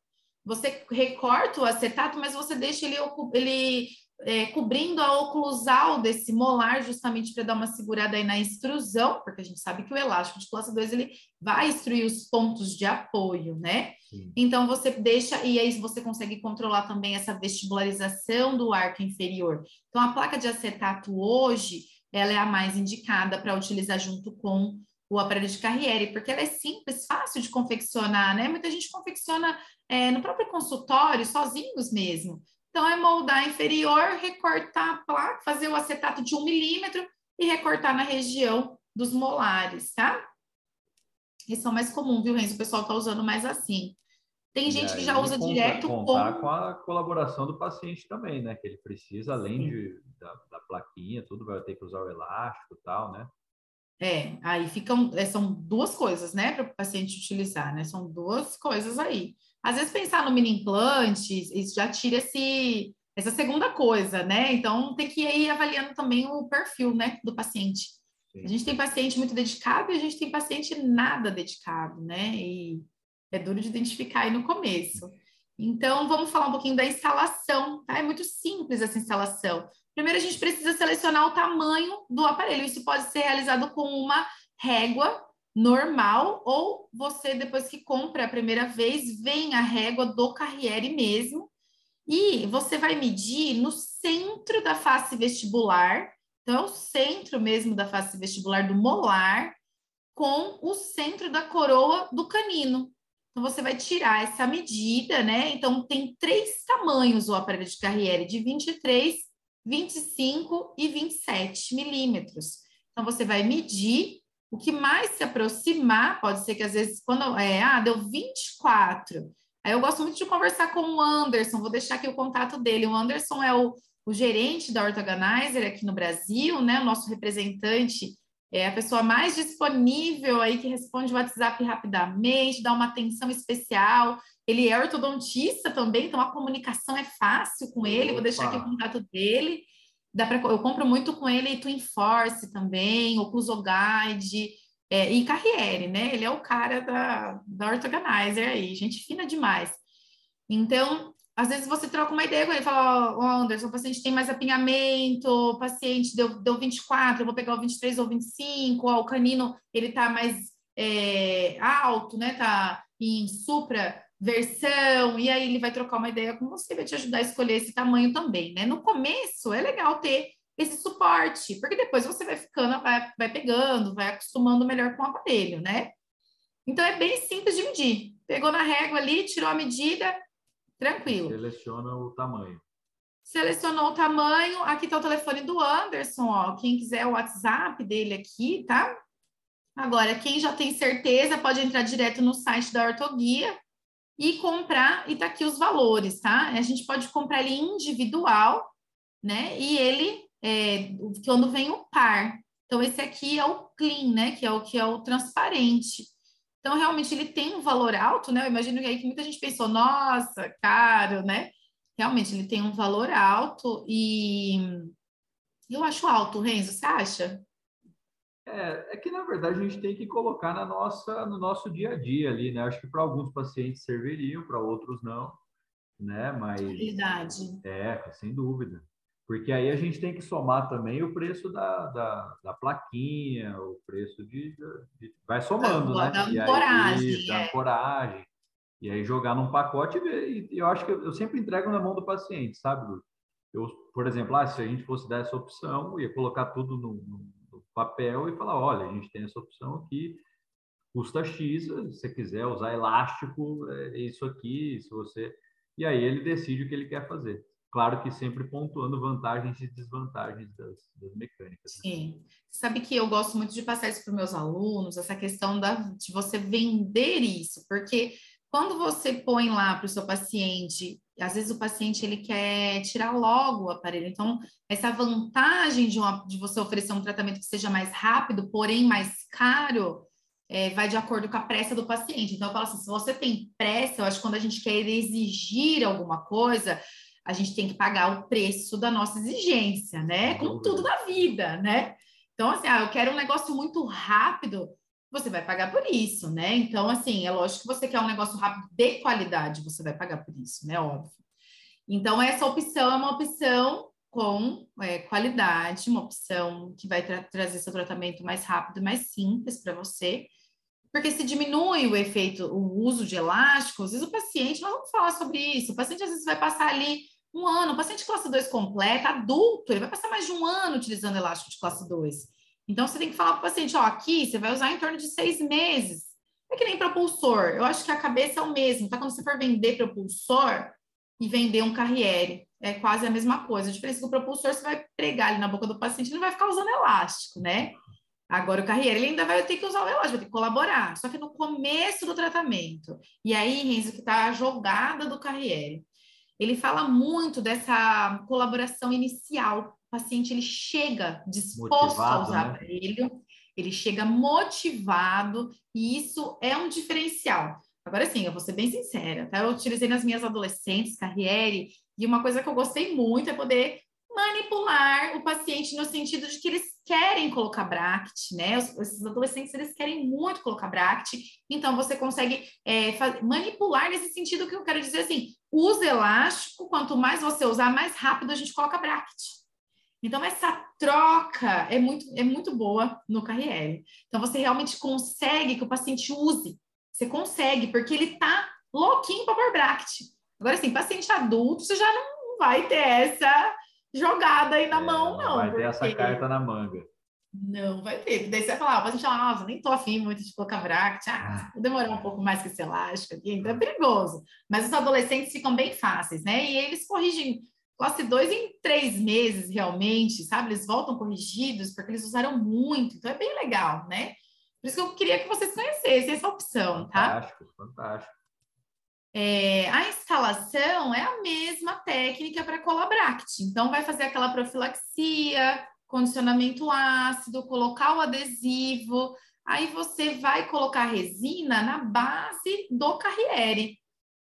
você recorta o acetato, mas você deixa ele, ele é, cobrindo a oclusal desse molar, justamente para dar uma segurada aí na extrusão, porque a gente sabe que o elástico de classe 2 ele vai extruir os pontos de apoio, né? Sim. Então você deixa, e aí você consegue controlar também essa vestibularização do arco inferior. Então a placa de acetato hoje, ela é a mais indicada para utilizar junto com o aparelho de Carriere, porque ela é simples, fácil de confeccionar, né? Muita gente confecciona é, no próprio consultório, sozinhos mesmo. Então, é moldar inferior, recortar a placa, fazer o acetato de um milímetro e recortar na região dos molares, tá? Esse é o mais comum, viu, Renzo? O pessoal está usando mais assim. Tem gente que já usa conta, direto contar com... com a colaboração do paciente também, né? Que ele precisa, além de, da, da, plaquinha, tudo, vai ter que usar o elástico e tal, né? É, aí ficam, é, são duas coisas, né, para o paciente utilizar, né? São duas coisas aí. Às vezes pensar no mini implante, isso já tira esse, essa segunda coisa, né? Então tem que ir avaliando também o perfil, né, do paciente. Sim. A gente tem paciente muito dedicado e a gente tem paciente nada dedicado, né? E é duro de identificar aí no começo. Então, vamos falar um pouquinho da instalação, tá? É muito simples essa instalação. Primeiro, a gente precisa selecionar o tamanho do aparelho. Isso pode ser realizado com uma régua normal ou você, depois que compra a primeira vez, vem a régua do Carriere mesmo e você vai medir no centro da face vestibular, então o centro mesmo da face vestibular do molar com o centro da coroa do canino. Então, você vai tirar essa medida, né? Então, tem três tamanhos o aparelho de Carriere, de 23, 25 e 27 milímetros. Então, você vai medir o que mais se aproximar, pode ser que às vezes, quando é, ah, deu 24. Aí eu gosto muito de conversar com o Anderson, vou deixar aqui o contato dele. O Anderson é o, o gerente da Orthoganizer aqui no Brasil, né? O nosso representante é a pessoa mais disponível aí que responde o WhatsApp rapidamente, dá uma atenção especial. Ele é ortodontista também, então a comunicação é fácil com ele. Vou deixar aqui o contato dele. Dá pra, eu compro muito com ele Twin Force também, Ocuso Guide é, e Carriere, né? Ele é o cara da, da Orthoganizer aí, gente fina demais. Então, às vezes você troca uma ideia com ele, fala, oh, Anderson, o paciente tem mais apinhamento, o paciente deu, deu 24, eu vou pegar o 23 ou 25, ó, o canino, ele tá mais é, alto, né, tá em supra versão, e aí ele vai trocar uma ideia com você, vai te ajudar a escolher esse tamanho também, né? No começo é legal ter esse suporte, porque depois você vai ficando, vai, vai pegando, vai acostumando melhor com o aparelho, né? Então é bem simples de medir. Pegou na régua ali, tirou a medida, Tranquilo. Seleciona o tamanho. Selecionou o tamanho. Aqui está o telefone do Anderson, ó. Quem quiser o WhatsApp dele aqui, tá? Agora, quem já tem certeza pode entrar direto no site da Ortoguia e comprar, e tá aqui os valores, tá? A gente pode comprar ele individual, né? E ele, é, quando vem o par. Então, esse aqui é o clean, né? Que é o que é o transparente. Então, realmente, ele tem um valor alto, né? Eu imagino que aí que muita gente pensou, nossa, caro, né? Realmente, ele tem um valor alto e eu acho alto, Renzo, você acha? É, é que, na verdade, a gente tem que colocar na nossa, no nosso dia a dia ali, né? Acho que para alguns pacientes serviriam, para outros não, né? Mas... Verdade. É, sem dúvida. Porque aí a gente tem que somar também o preço da, da, da plaquinha, o preço de, de vai somando, da, né? Da. Da ancoragem. É. E aí jogar num pacote e ver. E eu acho que eu, eu sempre entrego na mão do paciente, sabe, Eu, por exemplo, ah, se a gente fosse dar essa opção, ia colocar tudo no, no papel e falar, olha, a gente tem essa opção aqui, custa X, se você quiser usar elástico, é isso aqui, se você... E aí ele decide o que ele quer fazer. Claro que sempre pontuando vantagens e desvantagens das, das mecânicas. Né? Sim. Sabe que eu gosto muito de passar isso para meus alunos, essa questão da, de você vender isso, porque quando você põe lá para o seu paciente, às vezes o paciente ele quer tirar logo o aparelho, então essa vantagem de, uma, de você oferecer um tratamento que seja mais rápido, porém mais caro, é, vai de acordo com a pressa do paciente. Então eu falo assim, se você tem pressa, eu acho que quando a gente quer exigir alguma coisa, a gente tem que pagar o preço da nossa exigência, né? Como tudo na vida, né? Então, assim, ah, eu quero um negócio muito rápido. Você vai pagar por isso, né? Então, assim, é lógico que você quer um negócio rápido de qualidade, você vai pagar por isso, né? Óbvio. Então, essa opção é uma opção com é, qualidade, uma opção que vai tra trazer seu tratamento mais rápido, mais simples para você, porque se diminui o efeito, o uso de elásticos, às vezes o paciente, nós vamos falar sobre isso, o paciente às vezes vai passar ali um ano, o paciente classe 2 completa, adulto, ele vai passar mais de um ano utilizando elástico de classe 2. Então, você tem que falar para o paciente, ó, aqui você vai usar em torno de seis meses. É que nem propulsor. Eu acho que a cabeça é o mesmo. Tá? Quando você for vender propulsor e vender um carriere, é quase a mesma coisa. A diferença é que o propulsor você vai pregar ali na boca do paciente, ele não vai ficar usando elástico, né? Agora, o carriere, ele ainda vai ter que usar o elástico, vai ter que colaborar. Só que no começo do tratamento. E aí, Renzo, que tá a jogada do carriere. Ele fala muito dessa colaboração inicial paciente ele chega disposto motivado, a usar né? aparelho, ele chega motivado, e isso é um diferencial. Agora sim, eu vou ser bem sincera, tá? Eu utilizei nas minhas adolescentes, carriere, e uma coisa que eu gostei muito é poder manipular o paciente no sentido de que eles querem colocar bract, né? Os, esses adolescentes, eles querem muito colocar bract, então você consegue é, manipular nesse sentido que eu quero dizer assim, usa elástico, quanto mais você usar, mais rápido a gente coloca bract. Então, essa troca é muito, é muito boa no KRL. Então, você realmente consegue que o paciente use. Você consegue, porque ele está louquinho para pôr bract. Agora, assim, paciente adulto, você já não vai ter essa jogada aí na é, mão, não. Vai ter essa carta na manga. Não vai ter. Daí você vai falar, ah, o paciente fala, nossa, nem tô afim muito de colocar bract. Ah, vou demorar um pouco mais que esse elástico aqui. Então, é perigoso. Mas os adolescentes ficam bem fáceis, né? E eles corrigem Classe 2 em três meses, realmente, sabe? Eles voltam corrigidos porque eles usaram muito, então é bem legal, né? Por isso que eu queria que vocês conhecessem essa opção, tá? Fantástico, fantástico. É, a instalação é a mesma técnica para colabract. Então, vai fazer aquela profilaxia, condicionamento ácido, colocar o adesivo. Aí você vai colocar resina na base do carriere.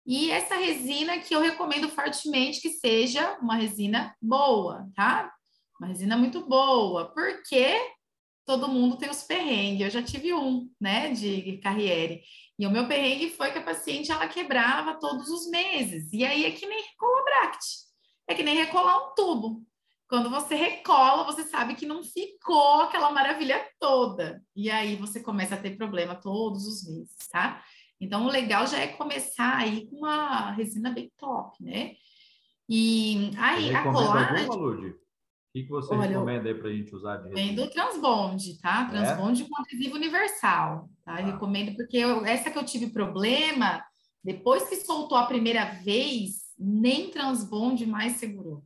E essa resina que eu recomendo fortemente que seja uma resina boa, tá? Uma resina muito boa, porque todo mundo tem os perrengues. Eu já tive um, né, de carriere. E o meu perrengue foi que a paciente ela quebrava todos os meses. E aí é que nem recolar bract. É que nem recolar um tubo. Quando você recola, você sabe que não ficou aquela maravilha toda. E aí você começa a ter problema todos os meses, tá? Então, o legal já é começar aí com uma resina bem top, né? E aí, a colagem... O que, que você Olha, recomenda aí para a gente usar de Vem do Transbond, tá? Transbond é? com adesivo universal, tá? Ah. Recomendo, porque eu, essa que eu tive problema, depois que soltou a primeira vez, nem Transbond mais segurou.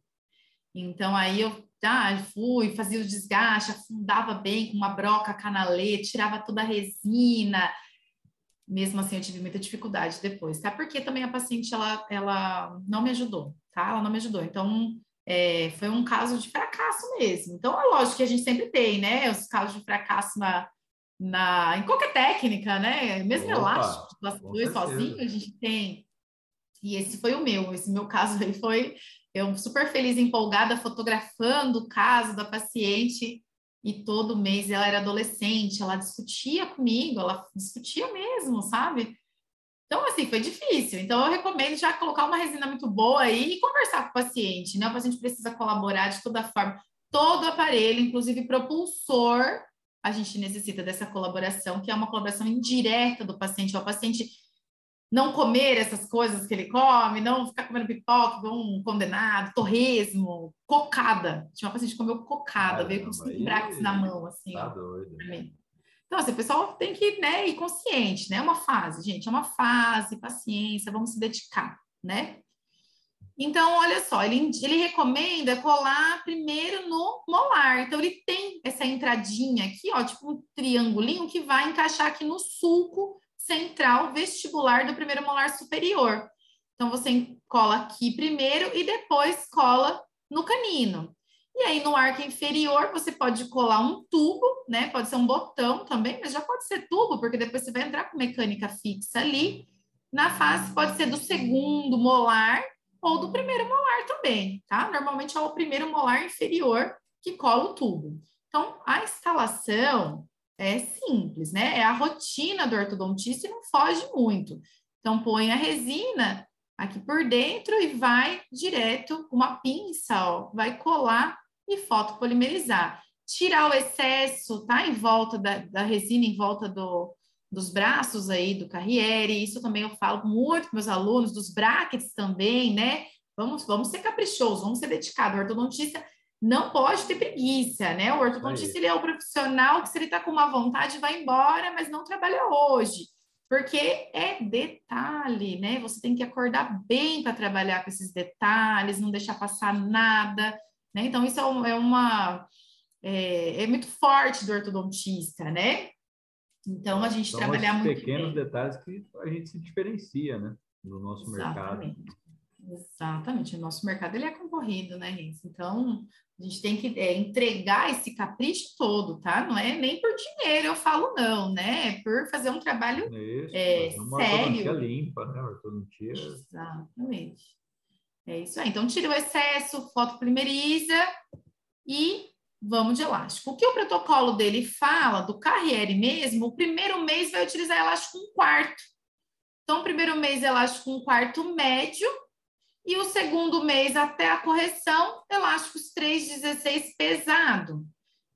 Então, aí eu ah, fui, fazia o desgaste, afundava bem com uma broca canalete, tirava toda a resina, mesmo assim eu tive muita dificuldade depois, tá? Porque também a paciente ela, ela não me ajudou, tá? Ela não me ajudou. Então é, foi um caso de fracasso mesmo. Então é lógico que a gente sempre tem, né? Os casos de fracasso na, na em qualquer técnica, né? Mesmo Opa, elástico, dois sozinho a gente tem. E esse foi o meu. Esse meu caso aí foi eu super feliz, empolgada, fotografando o caso da paciente e todo mês ela era adolescente, ela discutia comigo, ela discutia mesmo, sabe? Então, assim, foi difícil. Então, eu recomendo já colocar uma resina muito boa aí e conversar com o paciente, né? O paciente precisa colaborar de toda forma. Todo aparelho, inclusive propulsor, a gente necessita dessa colaboração, que é uma colaboração indireta do paciente. É o paciente não comer essas coisas que ele come, não ficar comendo pipoca, um condenado, torresmo, cocada. Tinha uma paciente que comeu cocada, veio com cinco braques na mão, assim. Tá doido. Então, assim, o pessoal tem que né, ir consciente, né? É uma fase, gente, é uma fase, paciência, vamos se dedicar, né? Então, olha só, ele, ele recomenda colar primeiro no molar. Então, ele tem essa entradinha aqui, ó, tipo um triangulinho que vai encaixar aqui no sulco central vestibular do primeiro molar superior. Então, você cola aqui primeiro e depois cola no canino. E aí, no arco inferior, você pode colar um tubo, né? Pode ser um botão também, mas já pode ser tubo, porque depois você vai entrar com mecânica fixa ali. Na face, pode ser do segundo molar ou do primeiro molar também, tá? Normalmente é o primeiro molar inferior que cola o tubo. Então, a instalação é simples, né? É a rotina do ortodontista e não foge muito. Então, põe a resina aqui por dentro e vai direto, uma pinça, ó, vai colar e fotopolimerizar. Tirar o excesso, tá? Em volta da, da resina, em volta do, dos braços aí do Carriere, isso também eu falo muito com meus alunos, dos brackets também, né? Vamos, vamos ser caprichosos, vamos ser dedicados. O ortodontista não pode ter preguiça, né? O ortodontista ele é o profissional que se ele está com uma vontade vai embora, mas não trabalha hoje, porque é detalhe, né? Você tem que acordar bem para trabalhar com esses detalhes, não deixar passar nada, né? Então isso é, é uma é, é, muito forte do ortodontista, né? Então a gente São trabalhar muito pequenos bem. detalhes que a gente se diferencia, né? No nosso Exatamente. mercado. Exatamente, o nosso mercado ele é concorrido, né, Renzo? Então, a gente tem que é, entregar esse capricho todo, tá? Não é nem por dinheiro, eu falo não, né? É por fazer um trabalho isso, é, uma sério. limpa, né? Ortodontia. Exatamente. É isso aí. Então, tira o excesso, fotoprimeriza e vamos de elástico. O que o protocolo dele fala, do Carriere mesmo, o primeiro mês vai utilizar elástico um quarto. Então, o primeiro mês elástico um quarto médio, e o segundo mês até a correção, elásticos 3,16 pesado.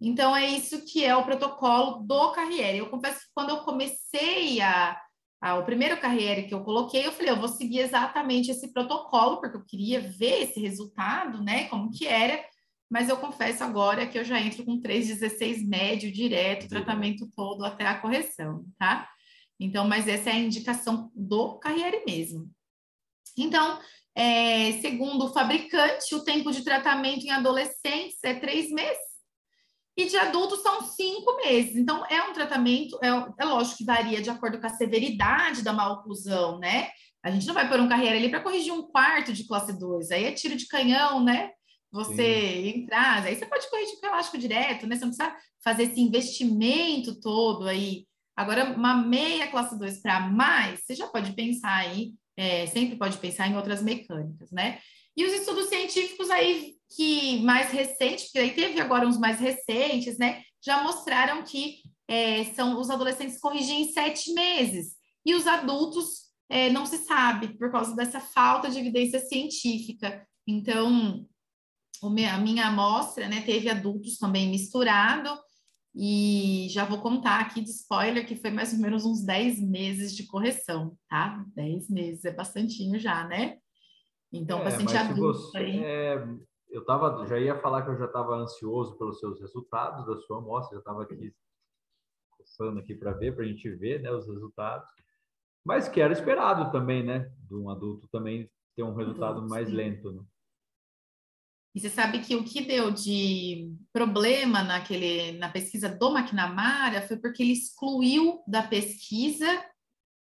Então, é isso que é o protocolo do Carriere. Eu confesso que quando eu comecei a, a, o primeiro Carriere que eu coloquei, eu falei, eu vou seguir exatamente esse protocolo, porque eu queria ver esse resultado, né, como que era, mas eu confesso agora que eu já entro com 3,16 médio direto, tratamento todo até a correção, tá? Então, mas essa é a indicação do Carriere mesmo. Então, é, segundo o fabricante, o tempo de tratamento em adolescentes é três meses e de adultos são cinco meses. Então, é um tratamento, é, é lógico que varia de acordo com a severidade da maloclusão, né? A gente não vai pôr um carreira ali para corrigir um quarto de classe 2, aí é tiro de canhão, né? Você Sim. entrar, aí você pode corrigir com elástico direto, né? Você não precisa fazer esse investimento todo aí. Agora, uma meia classe 2 para mais, você já pode pensar aí é, sempre pode pensar em outras mecânicas, né? E os estudos científicos aí que mais recentes, porque aí teve agora uns mais recentes, né? Já mostraram que é, são os adolescentes corrigem em sete meses e os adultos é, não se sabe por causa dessa falta de evidência científica. Então, a minha amostra, né, teve adultos também misturado e já vou contar aqui de spoiler que foi mais ou menos uns 10 meses de correção, tá? 10 meses é bastantinho já, né? Então, é, bastante adulto você, aí. É, eu tava, já ia falar que eu já estava ansioso pelos seus resultados da sua amostra, já estava aqui coçando aqui para ver, para a gente ver né, os resultados. Mas que era esperado também, né? De um adulto também ter um resultado mais lento, né? E você sabe que o que deu de problema naquele, na pesquisa do McNamara foi porque ele excluiu da pesquisa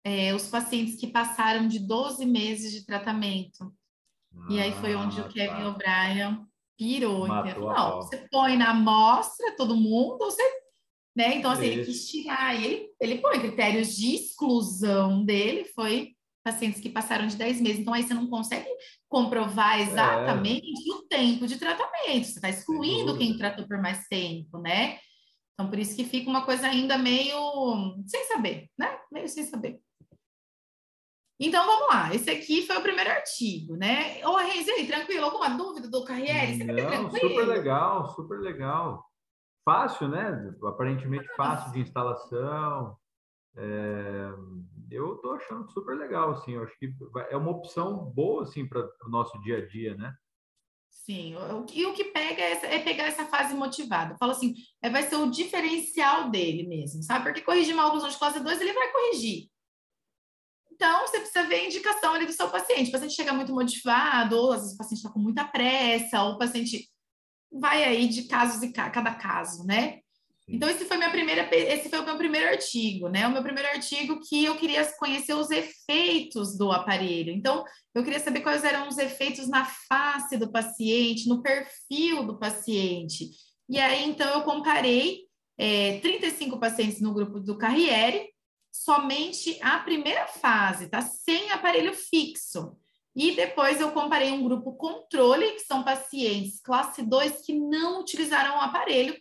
é, os pacientes que passaram de 12 meses de tratamento. Ah, e aí foi onde o Kevin tá. O'Brien pirou. Então, não, você põe na amostra todo mundo, você. Né? Então, assim, Isso. ele quis tirar. E ele, ele põe critérios de exclusão dele, foi pacientes que passaram de 10 meses. Então, aí você não consegue comprovar exatamente é. o tempo de tratamento. Você está excluindo quem tratou por mais tempo, né? Então, por isso que fica uma coisa ainda meio sem saber, né? Meio sem saber. Então, vamos lá. Esse aqui foi o primeiro artigo, né? Ô, Renzi, aí, tranquilo? Alguma dúvida do Carriere? Você Não, super legal, super legal. Fácil, né? Aparentemente fácil de instalação. É, eu estou achando super legal, assim, eu acho que é uma opção boa, assim, para o nosso dia a dia, né? Sim, e o que pega é, é, pegar essa fase motivada. Fala assim, é, vai ser o diferencial dele mesmo, sabe? Porque corrigir mal oclusão de classe 2, ele vai corrigir. Então, você precisa ver a indicação ali do seu paciente. O paciente chega muito motivado, ou às vezes o paciente está com muita pressa, ou o paciente vai aí de casos e cada caso, né? Então, esse foi, minha primeira, esse foi o meu primeiro artigo, né? O meu primeiro artigo que eu queria conhecer os efeitos do aparelho. Então, eu queria saber quais eram os efeitos na face do paciente, no perfil do paciente. E aí, então, eu comparei é, 35 pacientes no grupo do Carriere, somente a primeira fase, tá? Sem aparelho fixo. E depois eu comparei um grupo controle, que são pacientes classe 2 que não utilizaram o aparelho,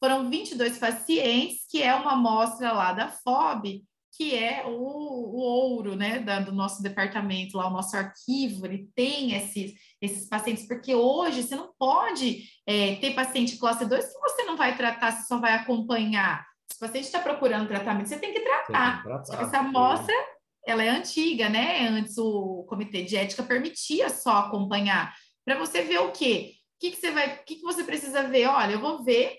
foram 22 pacientes, que é uma amostra lá da FOB, que é o, o ouro né, da, do nosso departamento, lá o nosso arquivo, ele tem esses, esses pacientes, porque hoje você não pode é, ter paciente classe 2 que você não vai tratar, você só vai acompanhar. Se o paciente está procurando tratamento, você tem que tratar. Tem que tratar essa amostra, ela é antiga, né? Antes o comitê de ética permitia só acompanhar. Para você ver o quê? O que, que você vai, o que, que você precisa ver? Olha, eu vou ver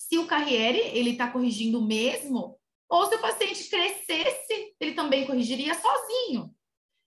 se o Carriere ele está corrigindo mesmo, ou se o paciente crescesse, ele também corrigiria sozinho.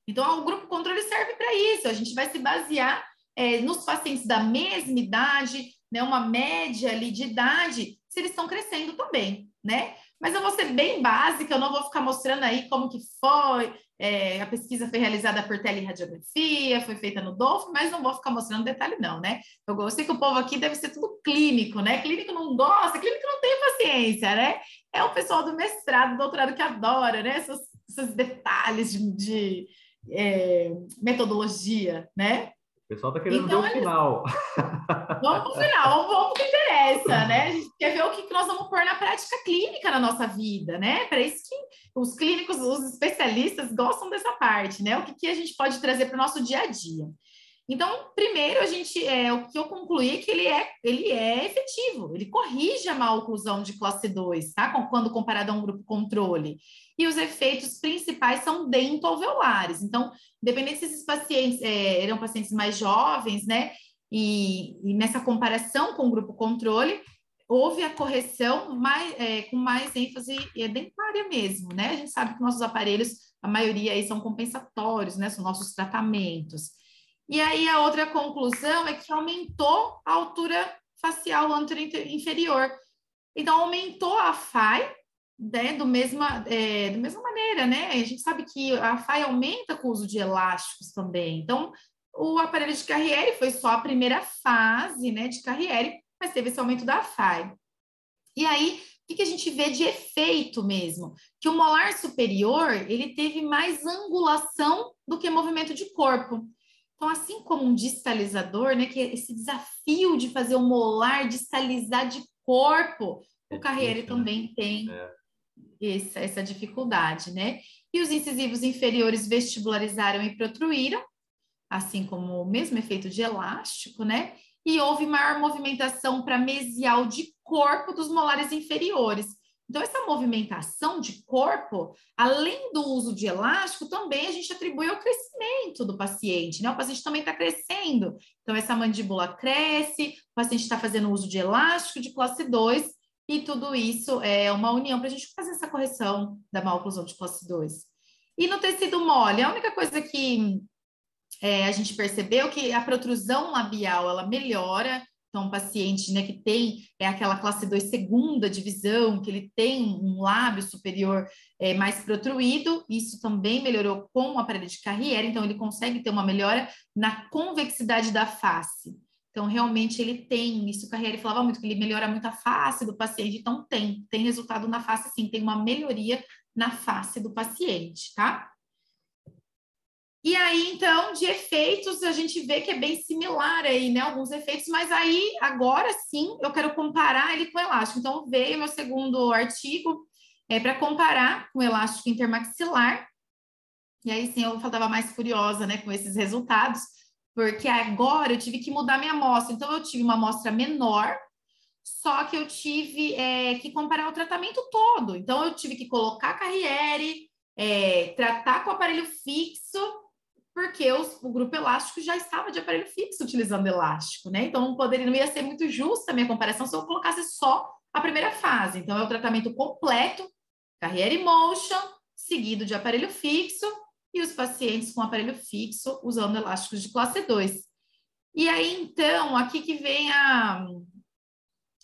Então, o grupo controle serve para isso. A gente vai se basear é, nos pacientes da mesma idade, né, uma média ali de idade, se eles estão crescendo também, né? Mas eu vou ser bem básica, eu não vou ficar mostrando aí como que foi, é, a pesquisa foi realizada por teleradiografia, foi feita no DOF, mas não vou ficar mostrando detalhe não, né? Eu sei que o povo aqui deve ser tudo clínico, né? Clínico não gosta, clínico não tem paciência, né? É o pessoal do mestrado, doutorado que adora, né? Esses, esses detalhes de, de é, metodologia, né? O pessoal está querendo então, ver o final. Vamos para o final, vamos para o que interessa, né? A gente quer ver o que nós vamos pôr na prática clínica na nossa vida, né? Para isso que os clínicos, os especialistas gostam dessa parte, né? O que, que a gente pode trazer para o nosso dia a dia. Então, primeiro, a gente, é, o que eu concluí é que ele é, ele é efetivo, ele corrige a mal oclusão de classe 2, tá? Quando comparado a um grupo controle. E os efeitos principais são dentoalveolares. Então, independente se esses pacientes é, eram pacientes mais jovens, né? E, e, nessa comparação com o grupo controle, houve a correção mais, é, com mais ênfase dentária mesmo, né? A gente sabe que nossos aparelhos, a maioria aí são compensatórios, né? São nossos tratamentos. E aí a outra conclusão é que aumentou a altura facial inferior. Então aumentou a FAI, né, do mesma, é, da mesma maneira, né? A gente sabe que a FAI aumenta com o uso de elásticos também. Então, o aparelho de Carriere foi só a primeira fase, né, de Carriere, mas teve esse aumento da FAI. E aí, o que, a gente vê de efeito mesmo? Que o molar superior, ele teve mais angulação do que movimento de corpo. Então, assim como um distalizador, né, que é esse desafio de fazer o molar distalizar de corpo, o Carriere né? também tem é. Essa, essa dificuldade, né? E os incisivos inferiores vestibularizaram e protruíram, assim como o mesmo efeito de elástico, né? E houve maior movimentação para mesial de corpo dos molares inferiores. Então, essa movimentação de corpo, além do uso de elástico, também a gente atribui ao crescimento do paciente, né? O paciente também está crescendo. Então, essa mandíbula cresce, o paciente está fazendo uso de elástico de classe 2, e tudo isso é uma união para a gente fazer essa correção da maloclusão de classe 2. E no tecido mole, a única coisa que é, a gente percebeu que a protrusão labial ela melhora então, um paciente né, que tem é aquela classe 2 segunda divisão, que ele tem um lábio superior é, mais protruído, isso também melhorou com o aparelho de Carrière, então ele consegue ter uma melhora na convexidade da face. Então, realmente ele tem isso. O Carriere falava muito que ele melhora muito a face do paciente. Então, tem, tem resultado na face, sim, tem uma melhoria na face do paciente, tá? E aí, então, de efeitos, a gente vê que é bem similar aí, né? Alguns efeitos, mas aí, agora sim, eu quero comparar ele com o elástico. Então, veio meu segundo artigo é, para comparar com o elástico intermaxilar. E aí, sim, eu estava mais curiosa, né, com esses resultados, porque agora eu tive que mudar minha amostra. Então, eu tive uma amostra menor, só que eu tive é, que comparar o tratamento todo. Então, eu tive que colocar carriere, é, tratar com aparelho fixo porque os, o grupo elástico já estava de aparelho fixo utilizando elástico, né? Então não poderia, não ia ser muito justa a minha comparação se eu colocasse só a primeira fase. Então é o tratamento completo, carrière motion, seguido de aparelho fixo e os pacientes com aparelho fixo usando elásticos de classe 2. E aí então, aqui que vem a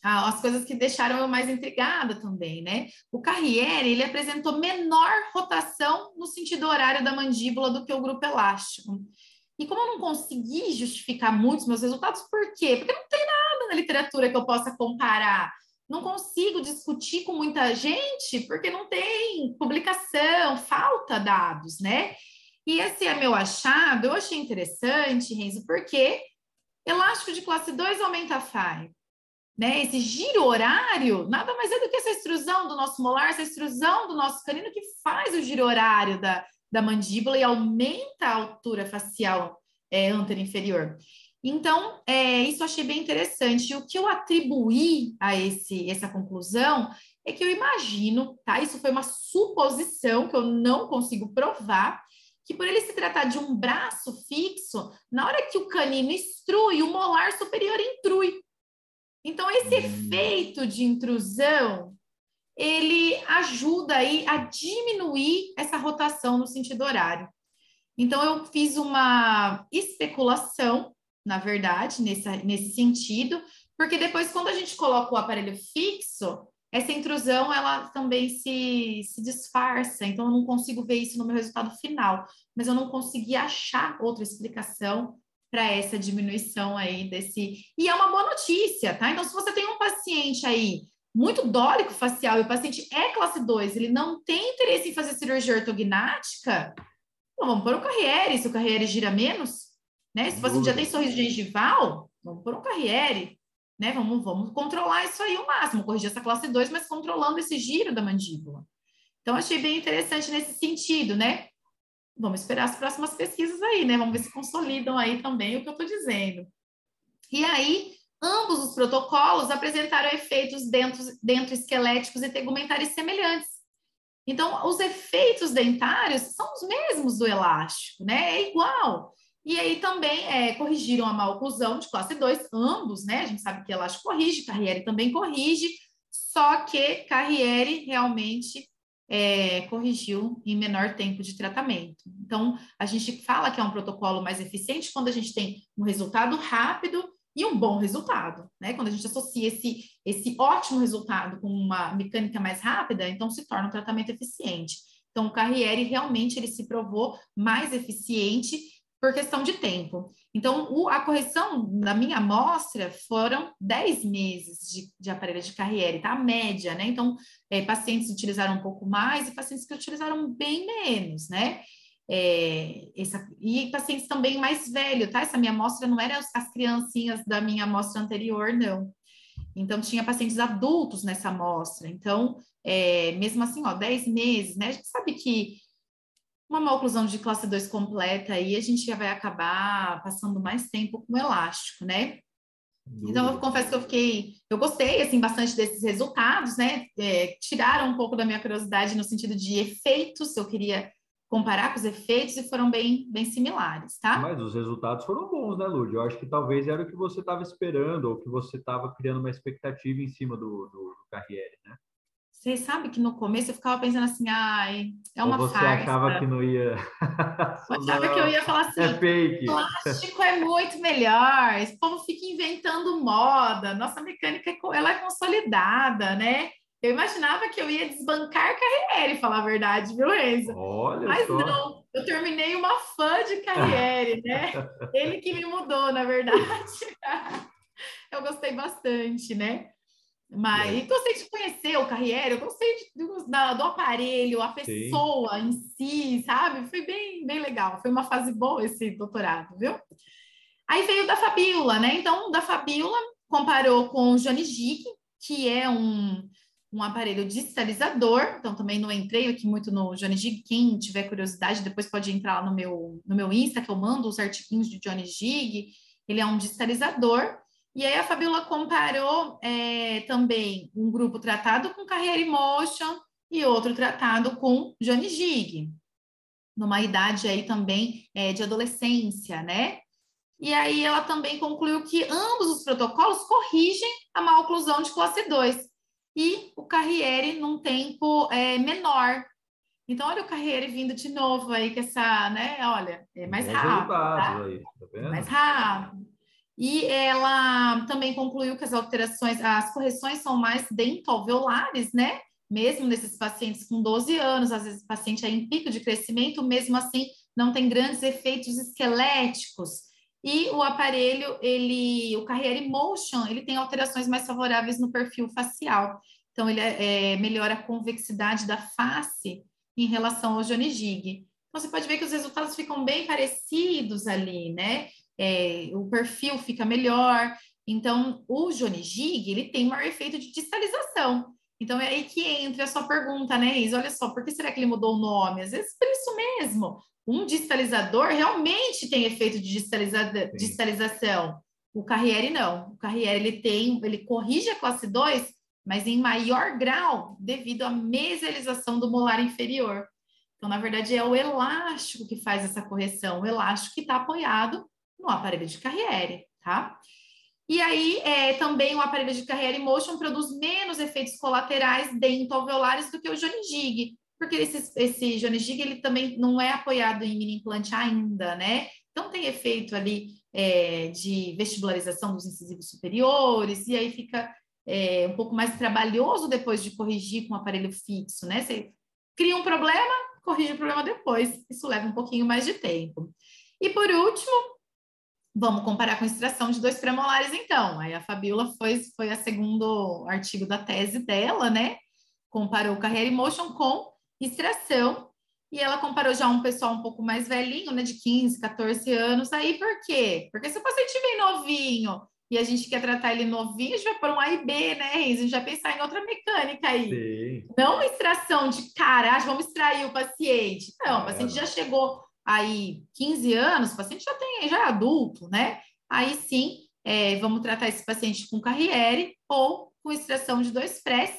as coisas que deixaram eu mais intrigada também, né? O Carriere, ele apresentou menor rotação no sentido horário da mandíbula do que o grupo elástico. E como eu não consegui justificar muitos meus resultados, por quê? Porque não tem nada na literatura que eu possa comparar. Não consigo discutir com muita gente, porque não tem publicação, falta dados, né? E esse é meu achado, eu achei interessante, Renzo, porque elástico de classe 2 aumenta a FAI, né? Esse giro horário nada mais é do que essa extrusão do nosso molar, essa extrusão do nosso canino que faz o giro horário da, da mandíbula e aumenta a altura facial é, inferior. Então, é, isso eu achei bem interessante. E o que eu atribuí a esse, essa conclusão é que eu imagino, tá? Isso foi uma suposição que eu não consigo provar, que por ele se tratar de um braço fixo, na hora que o canino extrui, o molar superior intrui. Então, esse hum. efeito de intrusão, ele ajuda aí a diminuir essa rotação no sentido horário. Então, eu fiz uma especulação, na verdade, nesse, nesse sentido, porque depois, quando a gente coloca o aparelho fixo, essa intrusão ela também se, se disfarça, então eu não consigo ver isso no meu resultado final, mas eu não consegui achar outra explicação para essa diminuição aí desse. E é uma boa notícia, tá? Então, se você tem um paciente aí muito dólico facial e o paciente é classe 2, ele não tem interesse em fazer cirurgia ortognática, bom, vamos pôr um carriere, se o carriere gira menos, né? Se paciente já tem sorriso gengival, vamos pôr um carriere né? Vamos, vamos controlar isso aí o máximo, corrigir essa classe 2, mas controlando esse giro da mandíbula. Então, achei bem interessante nesse sentido, né? Vamos esperar as próximas pesquisas aí, né? Vamos ver se consolidam aí também o que eu estou dizendo. E aí, ambos os protocolos apresentaram efeitos dentro, dentro esqueléticos e tegumentares semelhantes. Então, os efeitos dentários são os mesmos do elástico, né? É igual. E aí também é, corrigiram a maloclusão de classe 2, ambos, né? A gente sabe que elástico corrige, Carriere também corrige, só que Carriere realmente é, corrigiu em menor tempo de tratamento. Então, a gente fala que é um protocolo mais eficiente quando a gente tem um resultado rápido e um bom resultado, né? Quando a gente associa esse, esse ótimo resultado com uma mecânica mais rápida, então se torna um tratamento eficiente. Então, o Carriere realmente ele se provou mais eficiente por questão de tempo. Então, o, a correção da minha amostra foram 10 meses de, de aparelho de Carriere, tá? A média, né? Então, é, pacientes utilizaram um pouco mais e pacientes que utilizaram bem menos, né? É, essa, e pacientes também mais velhos, tá? Essa minha amostra não era as criancinhas da minha amostra anterior, não. Então, tinha pacientes adultos nessa amostra. Então, é, mesmo assim, ó, 10 meses, né? A gente sabe que uma maloclusão de classe 2 completa, aí a gente já vai acabar passando mais tempo com elástico, né? Então, eu confesso que eu fiquei, eu gostei, assim, bastante desses resultados, né? É, tiraram um pouco da minha curiosidade no sentido de efeitos, eu queria comparar com os efeitos e foram bem, bem similares, tá? Mas os resultados foram bons, né, Lud? Eu acho que talvez era o que você estava esperando ou que você estava criando uma expectativa em cima do, do, do Carriere, né? Você sabe que no começo eu ficava pensando assim, ai, é uma Ou você farsa. achava que não ia. *laughs* eu achava que eu ia falar assim, é fake. plástico é muito melhor, esse povo fica inventando moda, nossa mecânica ela é consolidada, né? Eu imaginava que eu ia desbancar Carriere, falar a verdade, viu, Enzo? Olha Mas só. não, eu terminei uma fã de Carriere, né? Ele que me mudou, na verdade. *laughs* eu gostei bastante, né? Mas é. gostei de conhecer o Carriere, eu gostei de, do, da, do aparelho, a pessoa Sim. em si, sabe? Foi bem, bem legal. Foi uma fase boa esse doutorado, viu? Aí veio da Fabíola, né? Então, da Fabíola comparou com o Johnny Jig, que é um, um aparelho digitalizador. Então, também não entrei aqui muito no Johnny Jig. Quem tiver curiosidade, depois pode entrar lá no meu, no meu Insta, que eu mando os artiquinhos de Johnny Jig. Ele é um digitalizador e aí a Fabiola comparou é, também um grupo tratado com Carreira Emotion e outro tratado com Johnny Gig, numa idade aí também é, de adolescência, né? E aí ela também concluiu que ambos os protocolos corrigem a maloclusão de classe 2 e o Carriere num tempo é, menor. Então, olha o Carriere vindo de novo aí com essa, né? Olha, é mais rápido. Tá? Aí, tá mais rápido. E ela também concluiu que as alterações, as correções são mais dentoalveolares, né? Mesmo nesses pacientes com 12 anos, às vezes o paciente é em pico de crescimento, mesmo assim não tem grandes efeitos esqueléticos. E o aparelho, ele, o Carriere Motion, ele tem alterações mais favoráveis no perfil facial. Então, ele é, é, melhora a convexidade da face em relação ao Johnny Gig. Então, você pode ver que os resultados ficam bem parecidos ali, né? É, o perfil fica melhor. Então, o Johnny Gig, ele tem maior efeito de distalização. Então, é aí que entra a sua pergunta, né, Isa? Olha só, por que será que ele mudou o nome? Às vezes, por isso mesmo. Um distalizador realmente tem efeito de distaliza distalização. O Carriere não. O Carriere, ele tem, ele corrige a classe 2, mas em maior grau, devido à mesialização do molar inferior. Então, na verdade, é o elástico que faz essa correção, o elástico que está apoiado no aparelho de Carriere, tá? E aí, é, também o aparelho de Carriere Motion produz menos efeitos colaterais dento-alveolares do que o Johnny porque esse, esse Johnny ele também não é apoiado em mini implante ainda, né? Então, tem efeito ali é, de vestibularização dos incisivos superiores, e aí fica é, um pouco mais trabalhoso depois de corrigir com o aparelho fixo, né? Você cria um problema, corrige o problema depois, isso leva um pouquinho mais de tempo. E por último, Vamos comparar com extração de dois premolares, então. Aí a Fabiola foi, foi a segundo artigo da tese dela, né? Comparou Carriere Motion com extração. E ela comparou já um pessoal um pouco mais velhinho, né? De 15, 14 anos. Aí por quê? Porque se o paciente vem novinho e a gente quer tratar ele novinho, a gente vai pôr um A e B, né, A gente vai pensar em outra mecânica aí. Sim. Não extração de cara, ah, vamos extrair o paciente. Não, é, o paciente já chegou aí 15 anos, o paciente já tem, já é adulto, né? Aí sim, é, vamos tratar esse paciente com carriere ou com extração de dois press.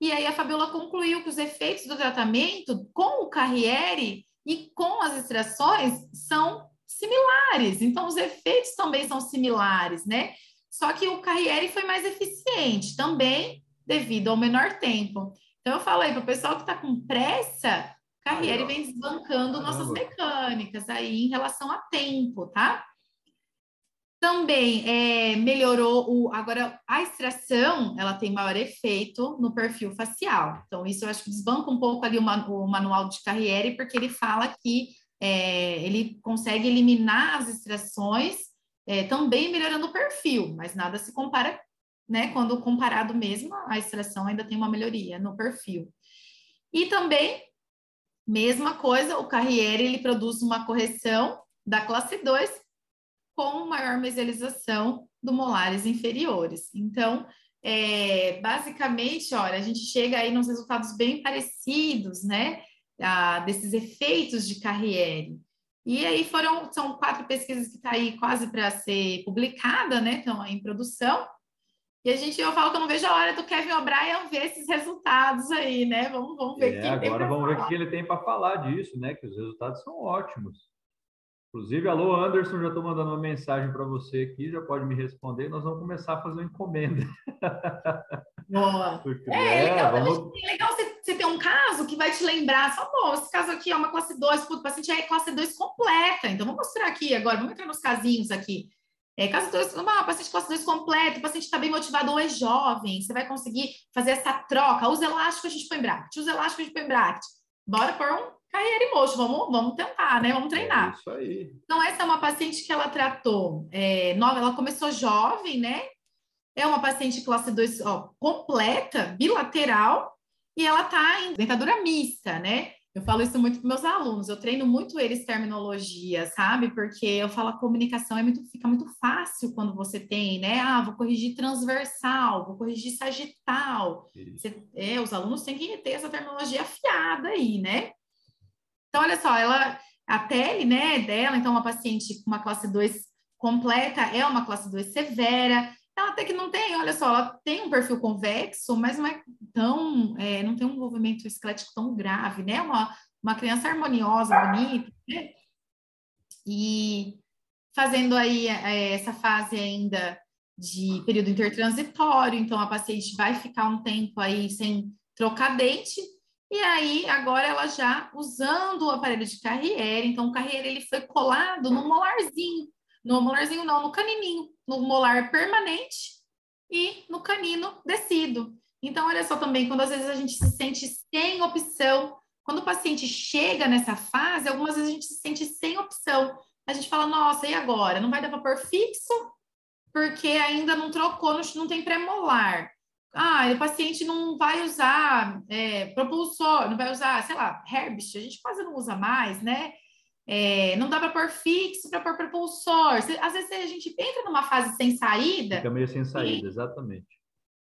E aí a Fabiola concluiu que os efeitos do tratamento com o carriere e com as extrações são similares. Então, os efeitos também são similares, né? Só que o carriere foi mais eficiente, também devido ao menor tempo. Então, eu falei para o pessoal que está com pressa, Carriere vem desbancando nossas mecânicas aí em relação a tempo, tá? Também é, melhorou o. Agora, a extração ela tem maior efeito no perfil facial. Então, isso eu acho que desbanca um pouco ali o, o manual de Carriere, porque ele fala que é, ele consegue eliminar as extrações, é, também melhorando o perfil, mas nada se compara, né? Quando comparado mesmo, a extração ainda tem uma melhoria no perfil. E também Mesma coisa, o Carriere ele produz uma correção da classe 2 com maior mesialização do molares inferiores. Então, é, basicamente, olha, a gente chega aí nos resultados bem parecidos, né, ah, desses efeitos de Carriere. E aí foram, são quatro pesquisas que estão tá aí quase para ser publicada, né, estão em produção, e a gente, eu falo que eu não vejo a hora do Kevin O'Brien ver esses resultados aí, né? Vamos, vamos ver é, Agora vamos falar. ver o que ele tem para falar disso, né? Que os resultados são ótimos. Inclusive, alô Anderson, já estou mandando uma mensagem para você aqui, já pode me responder. Nós vamos começar a fazer uma encomenda. *laughs* Boa. Porque, é, é, legal, vamos... é legal você, você ter um caso que vai te lembrar, só, bom, esse caso aqui é uma classe 2, o paciente é classe 2 completa. Então, vamos mostrar aqui agora, vamos entrar nos casinhos aqui. É, caso dois, uma paciente classe 2 completo, o paciente está bem motivado ou é jovem, você vai conseguir fazer essa troca. Usa elástico, a gente põe bracket. Usa elástico, a gente põe bracket. Bora por um carreira mocho, vamos, vamos tentar, né? Vamos treinar. É isso aí. Então, essa é uma paciente que ela tratou é, nova, ela começou jovem, né? É uma paciente classe 2 ó, completa, bilateral, e ela está em dentadura mista, né? Eu falo isso muito para meus alunos, eu treino muito eles terminologia, sabe? Porque eu falo a comunicação é muito, fica muito fácil quando você tem, né? Ah, vou corrigir transversal, vou corrigir sagital. Você, é, os alunos têm que ter essa terminologia afiada aí, né? Então, olha só, ela, a pele, né, dela, então, uma paciente com uma classe 2 completa é uma classe 2 severa, ela até que não tem, olha só, ela tem um perfil convexo, mas não é tão, é, não tem um movimento esquelético tão grave, né? Uma, uma criança harmoniosa, bonita, né? E fazendo aí é, essa fase ainda de período intertransitório, então a paciente vai ficar um tempo aí sem trocar dente, e aí agora ela já usando o aparelho de Carriere, então o Carriere ele foi colado no molarzinho, no molarzinho não, no canininho, no molar permanente e no canino descido. Então, olha só também, quando às vezes a gente se sente sem opção, quando o paciente chega nessa fase, algumas vezes a gente se sente sem opção. A gente fala, nossa, e agora? Não vai dar para pôr fixo? Porque ainda não trocou, não tem pré-molar. Ah, o paciente não vai usar é, propulsor, não vai usar, sei lá, Herbst, a gente quase não usa mais, né? É, não dá para pôr fixo, para pôr propulsor. Às vezes a gente entra numa fase sem saída. Fica meio sem saída, e, exatamente.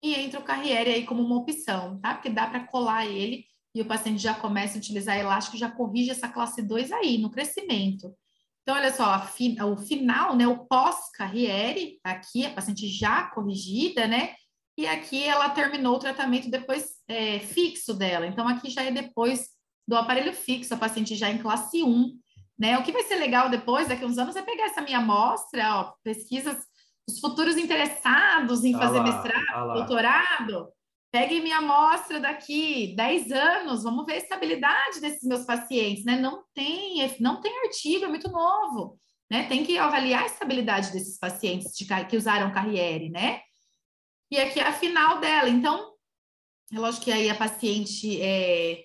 E entra o Carriere aí como uma opção, tá? Porque dá para colar ele e o paciente já começa a utilizar elástico, já corrige essa classe 2 aí, no crescimento. Então, olha só, fi, o final, né? O pós-Carriere, aqui, a paciente já corrigida, né? E aqui ela terminou o tratamento depois é, fixo dela. Então, aqui já é depois do aparelho fixo, a paciente já em classe 1. Né? O que vai ser legal depois, daqui a uns anos, é pegar essa minha amostra, ó, pesquisas, os futuros interessados em fazer lá, mestrado, doutorado, peguem minha amostra daqui 10 anos, vamos ver a estabilidade desses meus pacientes, né? Não tem, não tem artigo, é muito novo, né? Tem que avaliar a estabilidade desses pacientes de, que usaram Carriere, né? E aqui é a final dela. Então, é lógico que aí a paciente é,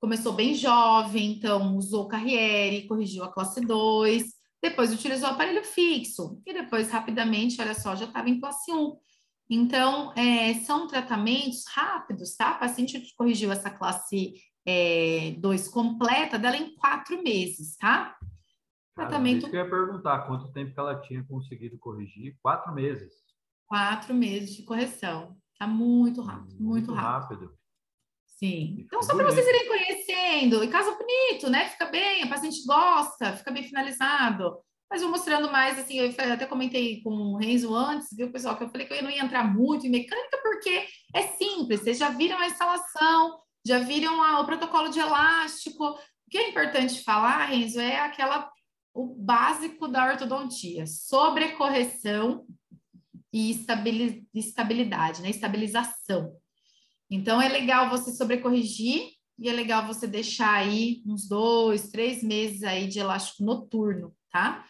começou bem jovem, então usou Carriere, corrigiu a classe 2, depois utilizou o aparelho fixo, e depois, rapidamente, olha só, já estava em classe 1. Então, é, são tratamentos rápidos, tá? A paciente corrigiu essa classe 2 é, completa dela em quatro meses, tá? Tratamento. Cara, isso que eu ia perguntar, quanto tempo que ela tinha conseguido corrigir? Quatro meses. Quatro meses de correção. Tá muito rápido, muito, muito rápido. rápido. Sim. Então, só para vocês irem conhecendo, e caso bonito, né? Fica bem, a paciente gosta, fica bem finalizado. Mas vou mostrando mais, assim, eu até comentei com o Renzo antes, viu, pessoal, que eu falei que eu não ia entrar muito em mecânica, porque é simples, vocês já viram a instalação, já viram a, o protocolo de elástico. O que é importante falar, Renzo, é aquela, o básico da ortodontia, sobrecorreção e estabilidade, né? Estabilização. Então, é legal você sobrecorrigir e é legal você deixar aí uns dois, três meses aí de elástico noturno, tá?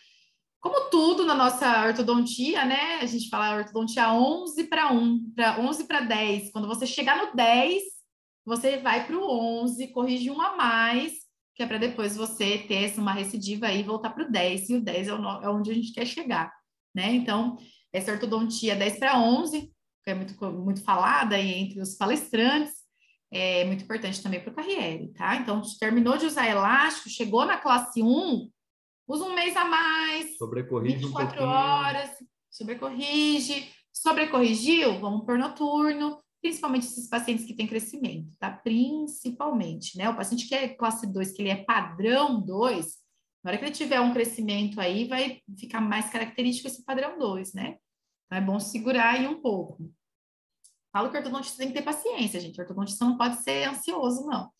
Como tudo na nossa ortodontia, né? A gente fala ortodontia 11 para 1, para 11 para 10. Quando você chegar no 10, você vai para o 11, corrige um a mais, que é para depois você ter uma recidiva aí e voltar para o 10. E o 10 é, é onde a gente quer chegar, né? Então, essa ortodontia 10 para 11, que é muito, muito falada aí entre os palestrantes, é muito importante também para o Carriere, tá? Então, terminou de usar elástico, chegou na classe 1, usa um mês a mais, sobrecorrige 24 um horas, sobrecorrige, sobrecorrigiu, vamos por noturno, principalmente esses pacientes que têm crescimento, tá? Principalmente, né? O paciente que é classe 2, que ele é padrão 2, na hora que ele tiver um crescimento aí, vai ficar mais característico esse padrão 2, né? Então é bom segurar aí um pouco. Falo que o ortodontista tem que ter paciência, gente. O ortodontista não pode ser ansioso, não.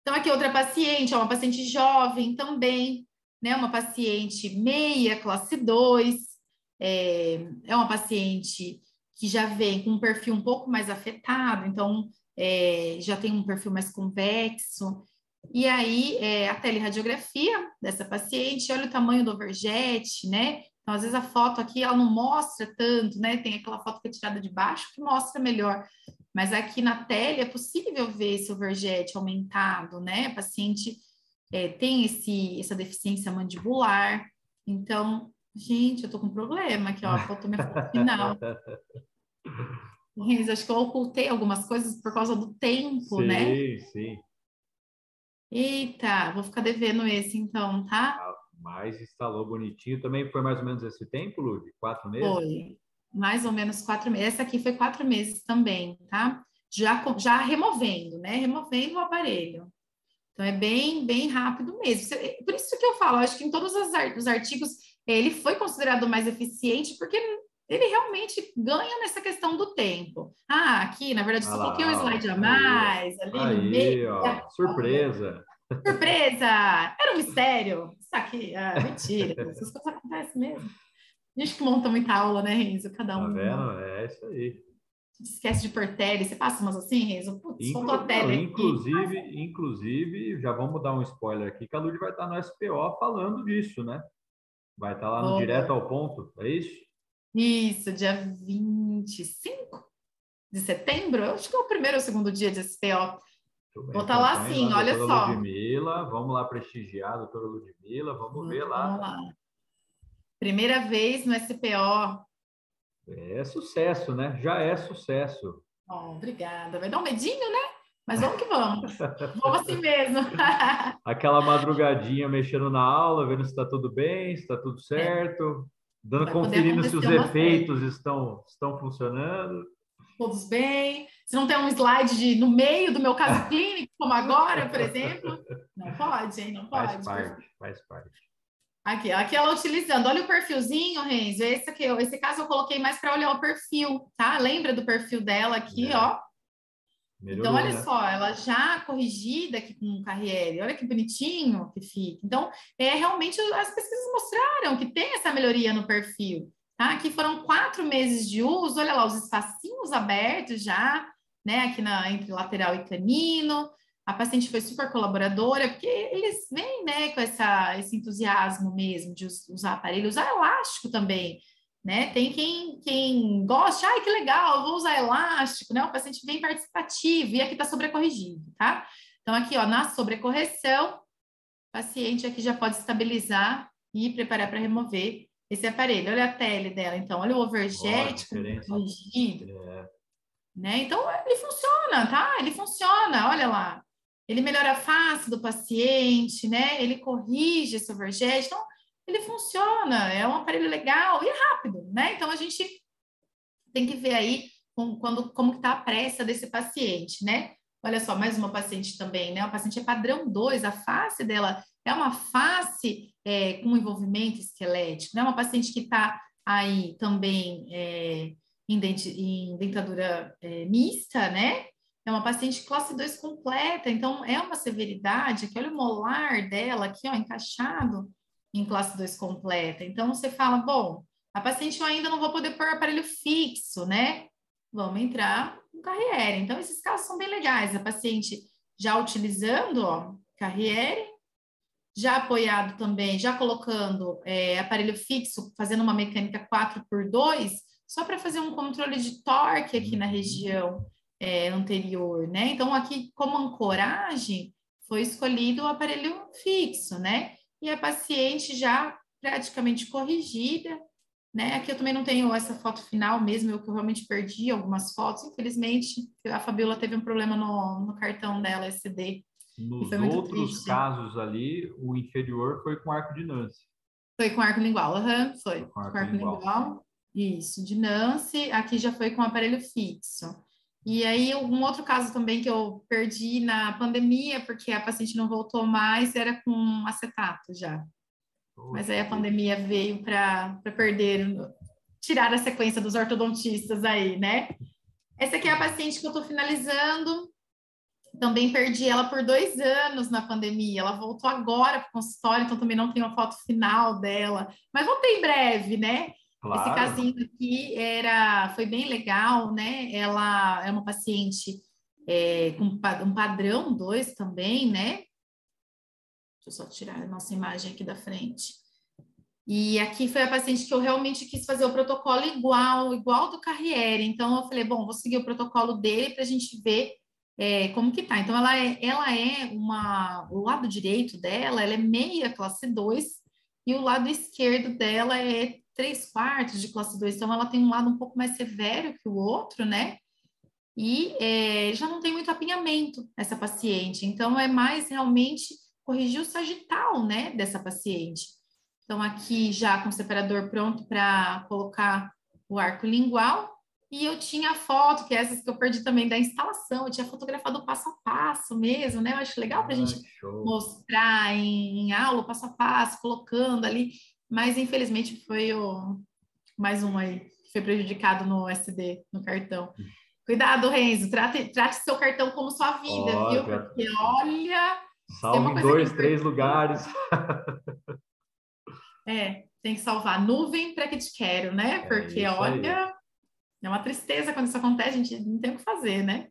Então, aqui outra paciente, é uma paciente jovem também, né? Uma paciente meia, classe 2, é, é uma paciente que já vem com um perfil um pouco mais afetado, então é, já tem um perfil mais convexo. E aí, é, a teleradiografia dessa paciente, olha o tamanho do overjet, né? Então, às vezes a foto aqui ela não mostra tanto, né? Tem aquela foto que é tirada de baixo que mostra melhor. Mas aqui na tela é possível ver esse overjet aumentado, né? A paciente é, tem esse, essa deficiência mandibular. Então, gente, eu tô com um problema aqui, ó. Faltou minha foto final. Mas acho que eu ocultei algumas coisas por causa do tempo, sim, né? Sim, sim. Eita, vou ficar devendo esse então, tá? Ah, mas instalou bonitinho. Também foi mais ou menos esse tempo, Lud? Quatro meses? Foi, mais ou menos quatro meses. Essa aqui foi quatro meses também, tá? Já, já removendo, né? Removendo o aparelho. Então, é bem, bem rápido mesmo. Por isso que eu falo, acho que em todos os artigos ele foi considerado mais eficiente, porque ele realmente ganha nessa questão do tempo. Ah, aqui, na verdade, só coloquei um slide a mais, ali aí, no meio. Ó, surpresa! Surpresa! Era um mistério. Isso aqui, ah, mentira. Essas coisas acontecem mesmo. A gente que monta muita aula, né, Renzo? Cada um. Tá vendo? É isso aí. Esquece de pôr tele. Você passa umas assim, Renzo? Putz, Inclu faltou tele. Inclusive, aqui. inclusive, já vamos dar um spoiler aqui, que a Lud vai estar no SPO falando disso, né? Vai estar lá no. Direto ao Ponto, é isso? Isso, dia 25 de setembro. Acho que é o primeiro ou segundo dia de SPO. Vou estar tá lá sim, olha só. Ludmilla, vamos lá prestigiar a doutora Ludmilla, vamos, vamos ver lá. Vamos lá. Primeira vez no SPO. É sucesso, né? Já é sucesso. Oh, obrigada. Vai dar um medinho, né? Mas vamos que vamos. vamos assim mesmo. *laughs* Aquela madrugadinha mexendo na aula, vendo se está tudo bem, se está tudo certo, é. dando conferindo se os efeitos estão, estão funcionando. Todos bem. Se não tem um slide de, no meio do meu caso clínico, como agora, por exemplo. Não pode, hein? Não pode. Faz parte, faz parte. Aqui, aqui ela utilizando. Olha o perfilzinho, Renzo. Esse aqui, esse caso eu coloquei mais para olhar o perfil, tá? Lembra do perfil dela aqui, é. ó? Melhorou, então, olha né? só, ela já corrigida aqui com o Carriere, olha que bonitinho que fica. Então, é realmente as pesquisas mostraram que tem essa melhoria no perfil, tá? Aqui foram quatro meses de uso, olha lá, os espacinhos abertos já, né? Aqui na, entre lateral e canino. A paciente foi super colaboradora, porque eles vêm, né, com essa, esse entusiasmo mesmo de usar aparelho, usar elástico também né? Tem quem, quem gosta, ai, que legal, vou usar elástico, né? O paciente vem participativo e aqui está sobrecorrigido, tá? Então, aqui, ó, na sobrecorreção, o paciente aqui já pode estabilizar e preparar para remover esse aparelho. Olha a tele dela, então, olha o overjet corrigido. É. Né? Então, ele funciona, tá? Ele funciona, olha lá. Ele melhora a face do paciente, né? Ele corrige esse overjet. Então, ele funciona, é um aparelho legal e rápido, né? Então a gente tem que ver aí com, quando, como está a pressa desse paciente, né? Olha só, mais uma paciente também, né? O paciente é padrão 2, a face dela é uma face é, com envolvimento esquelético, né? Uma paciente que está aí também é, em, dente, em, dentadura é, mista, né? É uma paciente classe 2 completa, então é uma severidade, olha o molar dela aqui, ó, encaixado, em classe 2 completa. Então, você fala, bom, a paciente eu ainda não vou poder pôr aparelho fixo, né? Vamos entrar no Carriere. Então, esses casos são bem legais. A paciente já utilizando, ó, Carriere, já apoiado também, já colocando é, aparelho fixo, fazendo uma mecânica 4 por 2 só para fazer um controle de torque aqui na região é, anterior, né? Então, aqui, como ancoragem, foi escolhido o aparelho fixo, né? e a paciente já praticamente corrigida, né? Aqui eu também não tenho essa foto final mesmo, eu realmente perdi algumas fotos, infelizmente, a Fabiola teve um problema no, no cartão dela, SD. Nos outros casos ali, o inferior foi com arco de Nance. Foi com arco lingual, uhum, foi. foi com arco, com arco lingual. lingual. Isso, de Nance, aqui já foi com aparelho fixo. E aí, um outro caso também que eu perdi na pandemia, porque a paciente não voltou mais, era com acetato já. Mas aí a pandemia veio para perder, tirar a sequência dos ortodontistas aí, né? Essa aqui é a paciente que eu estou finalizando. Também perdi ela por dois anos na pandemia. Ela voltou agora para o consultório, então também não tenho a foto final dela. Mas voltei em breve, né? Claro. Esse casinho aqui era, foi bem legal, né? Ela é uma paciente é, com um padrão 2 também, né? Deixa eu só tirar a nossa imagem aqui da frente. E aqui foi a paciente que eu realmente quis fazer o protocolo igual, igual do Carriere. Então, eu falei, bom, vou seguir o protocolo dele para a gente ver é, como que tá. Então, ela é, ela é uma... O lado direito dela, ela é meia classe 2 e o lado esquerdo dela é três quartos de classe 2, então ela tem um lado um pouco mais severo que o outro, né? E é, já não tem muito apinhamento essa paciente, então é mais realmente corrigir o sagital, né, dessa paciente. Então, aqui já com o separador pronto para colocar o arco lingual, e eu tinha foto, que é essas que eu perdi também da instalação, eu tinha fotografado passo a passo mesmo, né? Eu acho legal para a gente show. mostrar em, em aula, passo a passo, colocando ali mas infelizmente foi o mais um aí que foi prejudicado no SD, no cartão. Cuidado, Renzo, trate, trate seu cartão como sua vida, viu? Porque olha. Salve em dois, três lugares. *laughs* é, tem que salvar nuvem para que te quero, né? É Porque olha, aí. é uma tristeza quando isso acontece, a gente não tem o que fazer, né?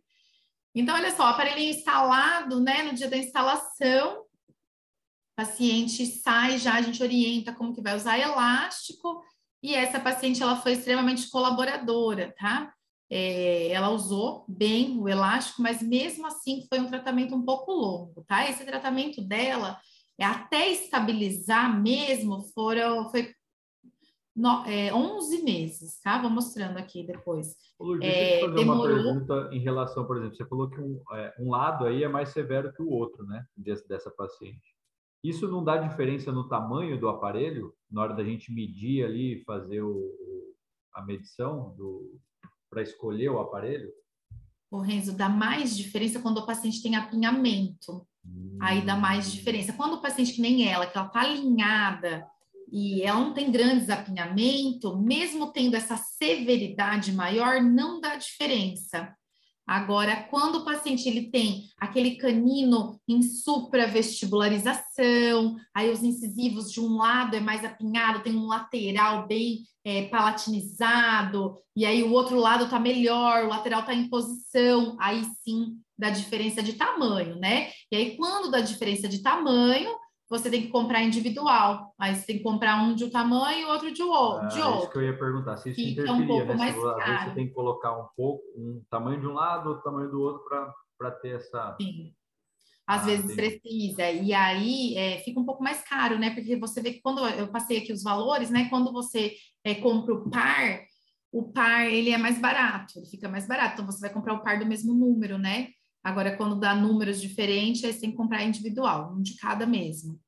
Então, olha só, aparelhinho instalado, né? No dia da instalação, paciente sai já, a gente orienta como que vai usar elástico, e essa paciente ela foi extremamente colaboradora, tá? É, ela usou bem o elástico, mas mesmo assim foi um tratamento um pouco longo, tá? Esse tratamento dela, é até estabilizar mesmo, foram, foi no, é, 11 meses, tá? Vou mostrando aqui depois. Lu, deixa é, eu fazer demorou... uma pergunta em relação, por exemplo, você falou que um, é, um lado aí é mais severo que o outro, né? dessa paciente. Isso não dá diferença no tamanho do aparelho na hora da gente medir ali, fazer o, a medição para escolher o aparelho? O Renzo, dá mais diferença quando o paciente tem apinhamento. Hum. Aí dá mais hum. diferença. Quando o paciente que nem ela, que ela está alinhada, e ela não tem grandes apinhamento, mesmo tendo essa severidade maior, não dá diferença. Agora, quando o paciente ele tem aquele canino em supravestibularização, aí os incisivos de um lado é mais apinhado, tem um lateral bem é, palatinizado, e aí o outro lado está melhor, o lateral está em posição, aí sim dá diferença de tamanho, né? E aí, quando dá diferença de tamanho, você tem que comprar individual. Aí você tem que comprar um de um tamanho e outro de, outro. Ah, de outro. Isso que eu ia perguntar, se isso Fica interferia, um pouco né? Mais caro. Às vezes você tem que colocar um pouco, um tamanho de um lado, outro tamanho do outro para ter essa... Sim. Às ah, vezes precisa, e aí é, fica um pouco mais caro, né? Porque você vê que quando eu passei aqui os valores, né? Quando você é, compra o par, o par ele é mais barato, ele fica mais barato. Então você vai comprar o par do mesmo número, né? Agora, quando dá números diferentes, aí você tem que comprar individual, um de cada mesmo.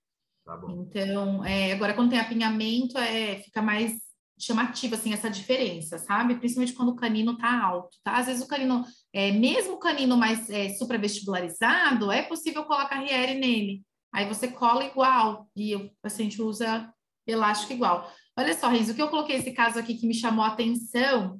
Tá então, é, agora quando tem apinhamento, é, fica mais chamativo, assim, essa diferença, sabe? Principalmente quando o canino tá alto, tá? Às vezes o canino, é, mesmo o canino mais é, supravestibularizado, é possível colocar Riere nele. Aí você cola igual e o paciente usa elástico igual. Olha só, Renzo, o que eu coloquei esse caso aqui que me chamou a atenção,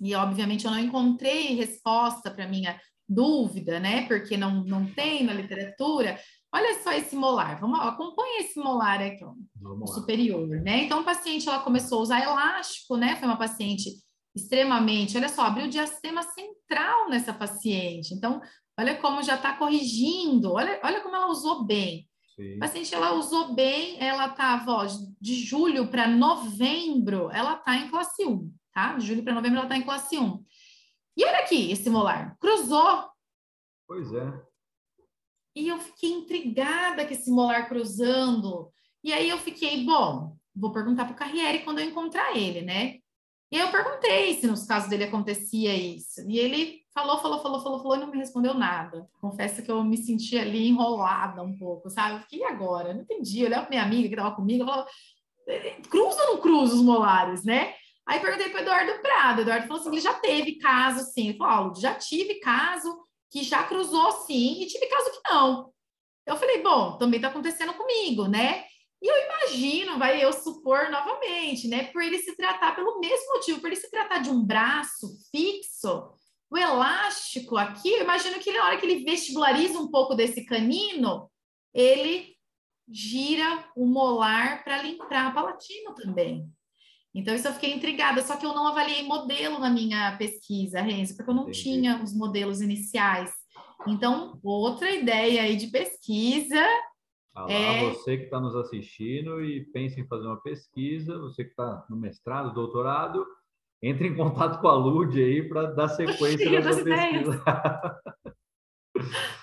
e obviamente eu não encontrei resposta para minha dúvida, né? Porque não, não tem na literatura. Olha só esse molar. Vamos acompanha esse molar aqui, ó, superior, né? Então, a paciente ela começou a usar elástico, né? Foi uma paciente extremamente, olha só, abriu o diastema central nessa paciente. Então, olha como já está corrigindo, olha, olha como ela usou bem. Sim. A paciente ela usou bem, ela estava de julho para novembro, ela está em classe 1, tá? De julho para novembro ela está em classe 1. E olha aqui esse molar, cruzou. Pois é. E eu fiquei intrigada com esse molar cruzando. E aí eu fiquei, bom, vou perguntar para o Carriere quando eu encontrar ele, né? E aí eu perguntei se nos casos dele acontecia isso. E ele falou, falou, falou, falou, falou e não me respondeu nada. Confesso que eu me senti ali enrolada um pouco, sabe? Eu fiquei, e agora? Não entendi. Eu olhava para minha amiga que estava comigo, eu falava, cruza ou não cruza os molares, né? Aí perguntei para o Eduardo Prado. O Eduardo falou assim: ele já teve caso, sim. Ele falou: já tive caso que já cruzou sim, e tive caso que não. Eu falei: bom, também está acontecendo comigo, né? E eu imagino, vai eu supor novamente, né? Por ele se tratar, pelo mesmo motivo, por ele se tratar de um braço fixo, o elástico aqui, eu imagino que na hora que ele vestibulariza um pouco desse canino, ele gira o molar para limpar a palatina também. Então, isso eu fiquei intrigada, só que eu não avaliei modelo na minha pesquisa, Renzo, porque eu não Entendi. tinha os modelos iniciais. Então, outra ideia aí de pesquisa. Ah, é... Você que está nos assistindo e pensa em fazer uma pesquisa, você que está no mestrado, doutorado, entre em contato com a Lud aí para dar sequência na sua pesquisa.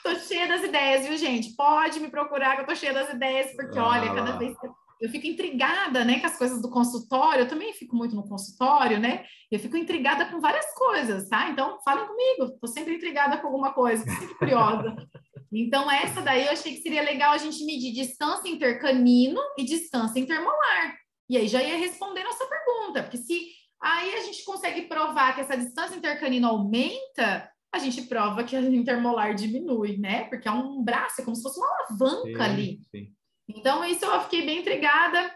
Tô cheia das ideias, viu, gente? Pode me procurar que eu tô cheia das ideias, porque ah, olha, cada vez que eu fico intrigada, né, com as coisas do consultório, eu também fico muito no consultório, né? Eu fico intrigada com várias coisas, tá? Então, falem comigo, tô sempre intrigada com alguma coisa, sempre curiosa. *laughs* Então, essa daí eu achei que seria legal a gente medir distância intercanino e distância intermolar. E aí já ia responder nossa pergunta, porque se aí a gente consegue provar que essa distância intercanino aumenta, a gente prova que a intermolar diminui, né? Porque é um braço, é como se fosse uma alavanca sim, ali. Sim. Então, isso eu fiquei bem intrigada.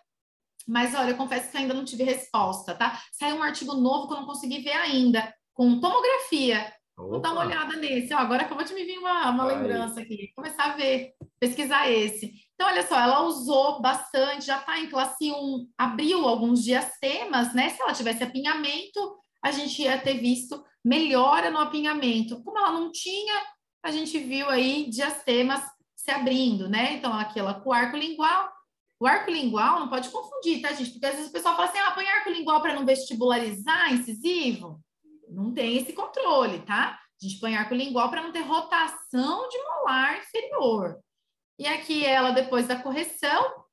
Mas olha, eu confesso que ainda não tive resposta, tá? Saiu um artigo novo que eu não consegui ver ainda, com tomografia. Opa. Vou dar uma olhada nesse. Ó, agora acabou de me vir uma, uma lembrança aqui. Começar a ver, pesquisar esse. Então, olha só, ela usou bastante, já está em classe 1, abriu alguns diastemas, né? Se ela tivesse apinhamento, a gente ia ter visto melhora no apinhamento. Como ela não tinha, a gente viu aí diastemas se abrindo, né? Então, aquela com o arco lingual. O arco lingual não pode confundir, tá, gente? Porque às vezes o pessoal fala assim: ah, põe arco lingual para não vestibularizar incisivo. Não tem esse controle, tá? A gente põe arco lingual para não ter rotação de molar inferior. E aqui ela, depois da correção,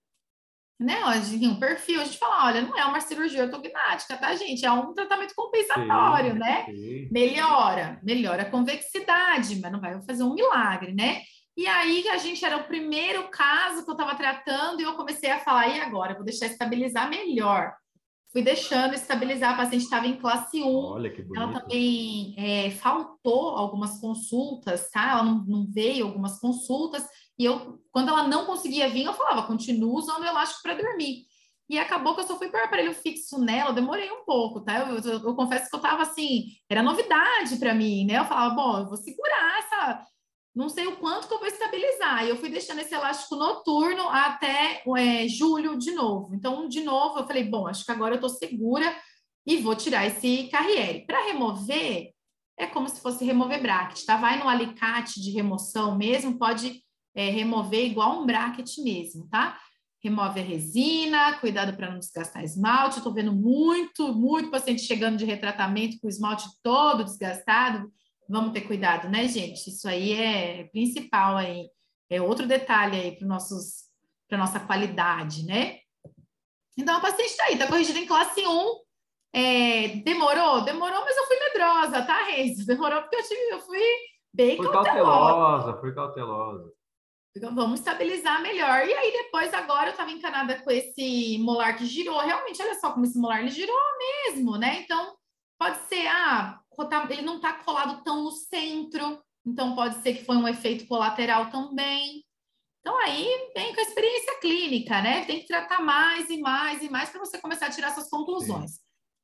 né? Assim, um perfil, a gente fala, olha, não é uma cirurgia ortognática, tá, gente? É um tratamento compensatório, sim, né? Sim. Melhora, melhora a convexidade, mas não vai fazer um milagre, né? E aí a gente era o primeiro caso que eu estava tratando e eu comecei a falar, e agora? Eu vou deixar estabilizar melhor. Fui deixando estabilizar, a paciente estava em classe 1. Olha que bonito. Ela também é, faltou algumas consultas, tá? Ela não, não veio algumas consultas. E eu, quando ela não conseguia vir, eu falava, continua usando elástico para dormir. E acabou que eu só fui para aparelho fixo nela, eu demorei um pouco, tá? Eu, eu, eu confesso que eu tava assim, era novidade para mim, né? Eu falava, bom, eu vou segurar essa, não sei o quanto que eu vou estabilizar. E eu fui deixando esse elástico noturno até é, julho de novo. Então, de novo, eu falei, bom, acho que agora eu estou segura e vou tirar esse carriere. Para remover, é como se fosse remover bracket, tá? Vai no alicate de remoção mesmo, pode é, remover igual um bracket mesmo, tá? Remove a resina, cuidado para não desgastar esmalte. Eu vendo muito, muito paciente chegando de retratamento com o esmalte todo desgastado. Vamos ter cuidado, né, gente? Isso aí é principal aí. É outro detalhe aí para nossos para nossa qualidade, né? Então a paciente está aí, está corrigida em classe 1. É, demorou? Demorou, mas eu fui medrosa, tá, Reis? *laughs* Demorou porque eu, tive, eu fui bem foi cautelosa. Foi cautelosa, então, vamos estabilizar melhor. E aí, depois, agora eu estava encanada com esse molar que girou. Realmente, olha só como esse molar ele girou mesmo, né? Então, pode ser, ah, ele não está colado tão no centro, então pode ser que foi um efeito colateral também. Então, aí vem com a experiência clínica, né? Tem que tratar mais e mais e mais para você começar a tirar suas conclusões. Sim.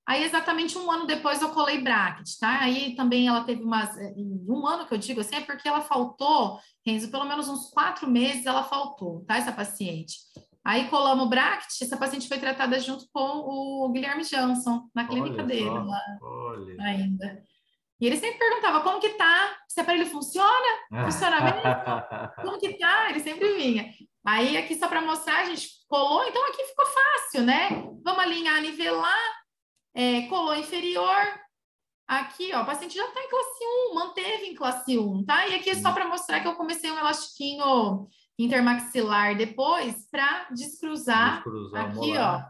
Aí, exatamente um ano depois, eu colei bracket, tá? Aí também ela teve umas. Um ano que eu digo assim, é porque ela faltou, Renzo, pelo menos uns quatro meses ela faltou, tá? Essa paciente. Aí colamos bracket, essa paciente foi tratada junto com o Guilherme Johnson, na clínica olha dele, só, lá olha. ainda. E ele sempre perguntava como que tá, esse aparelho funciona? Funciona mesmo? *laughs* como que tá? Ele sempre vinha. Aí aqui só para mostrar, a gente colou, então aqui ficou fácil, né? Vamos alinhar, nivelar, é, colou inferior. Aqui, ó, o paciente já está em classe 1, manteve em classe 1, tá? E aqui é só para mostrar que eu comecei um elastiquinho intermaxilar depois para descruzar, descruzar aqui, ó,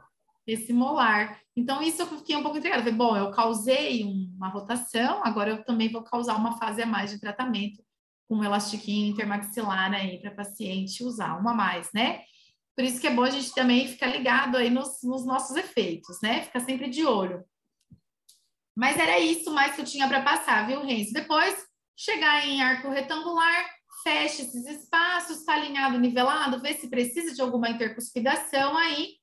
esse molar. Então, isso eu fiquei um pouco intrigada. Falei, bom, eu causei uma rotação, agora eu também vou causar uma fase a mais de tratamento com um elastiquinho intermaxilar aí para paciente usar, uma a mais, né? Por isso que é bom a gente também ficar ligado aí nos, nos nossos efeitos, né? Ficar sempre de olho. Mas era isso mais que eu tinha para passar, viu, Renzo? Depois, chegar em arco retangular, fecha esses espaços, está alinhado, nivelado, vê se precisa de alguma intercuspidação aí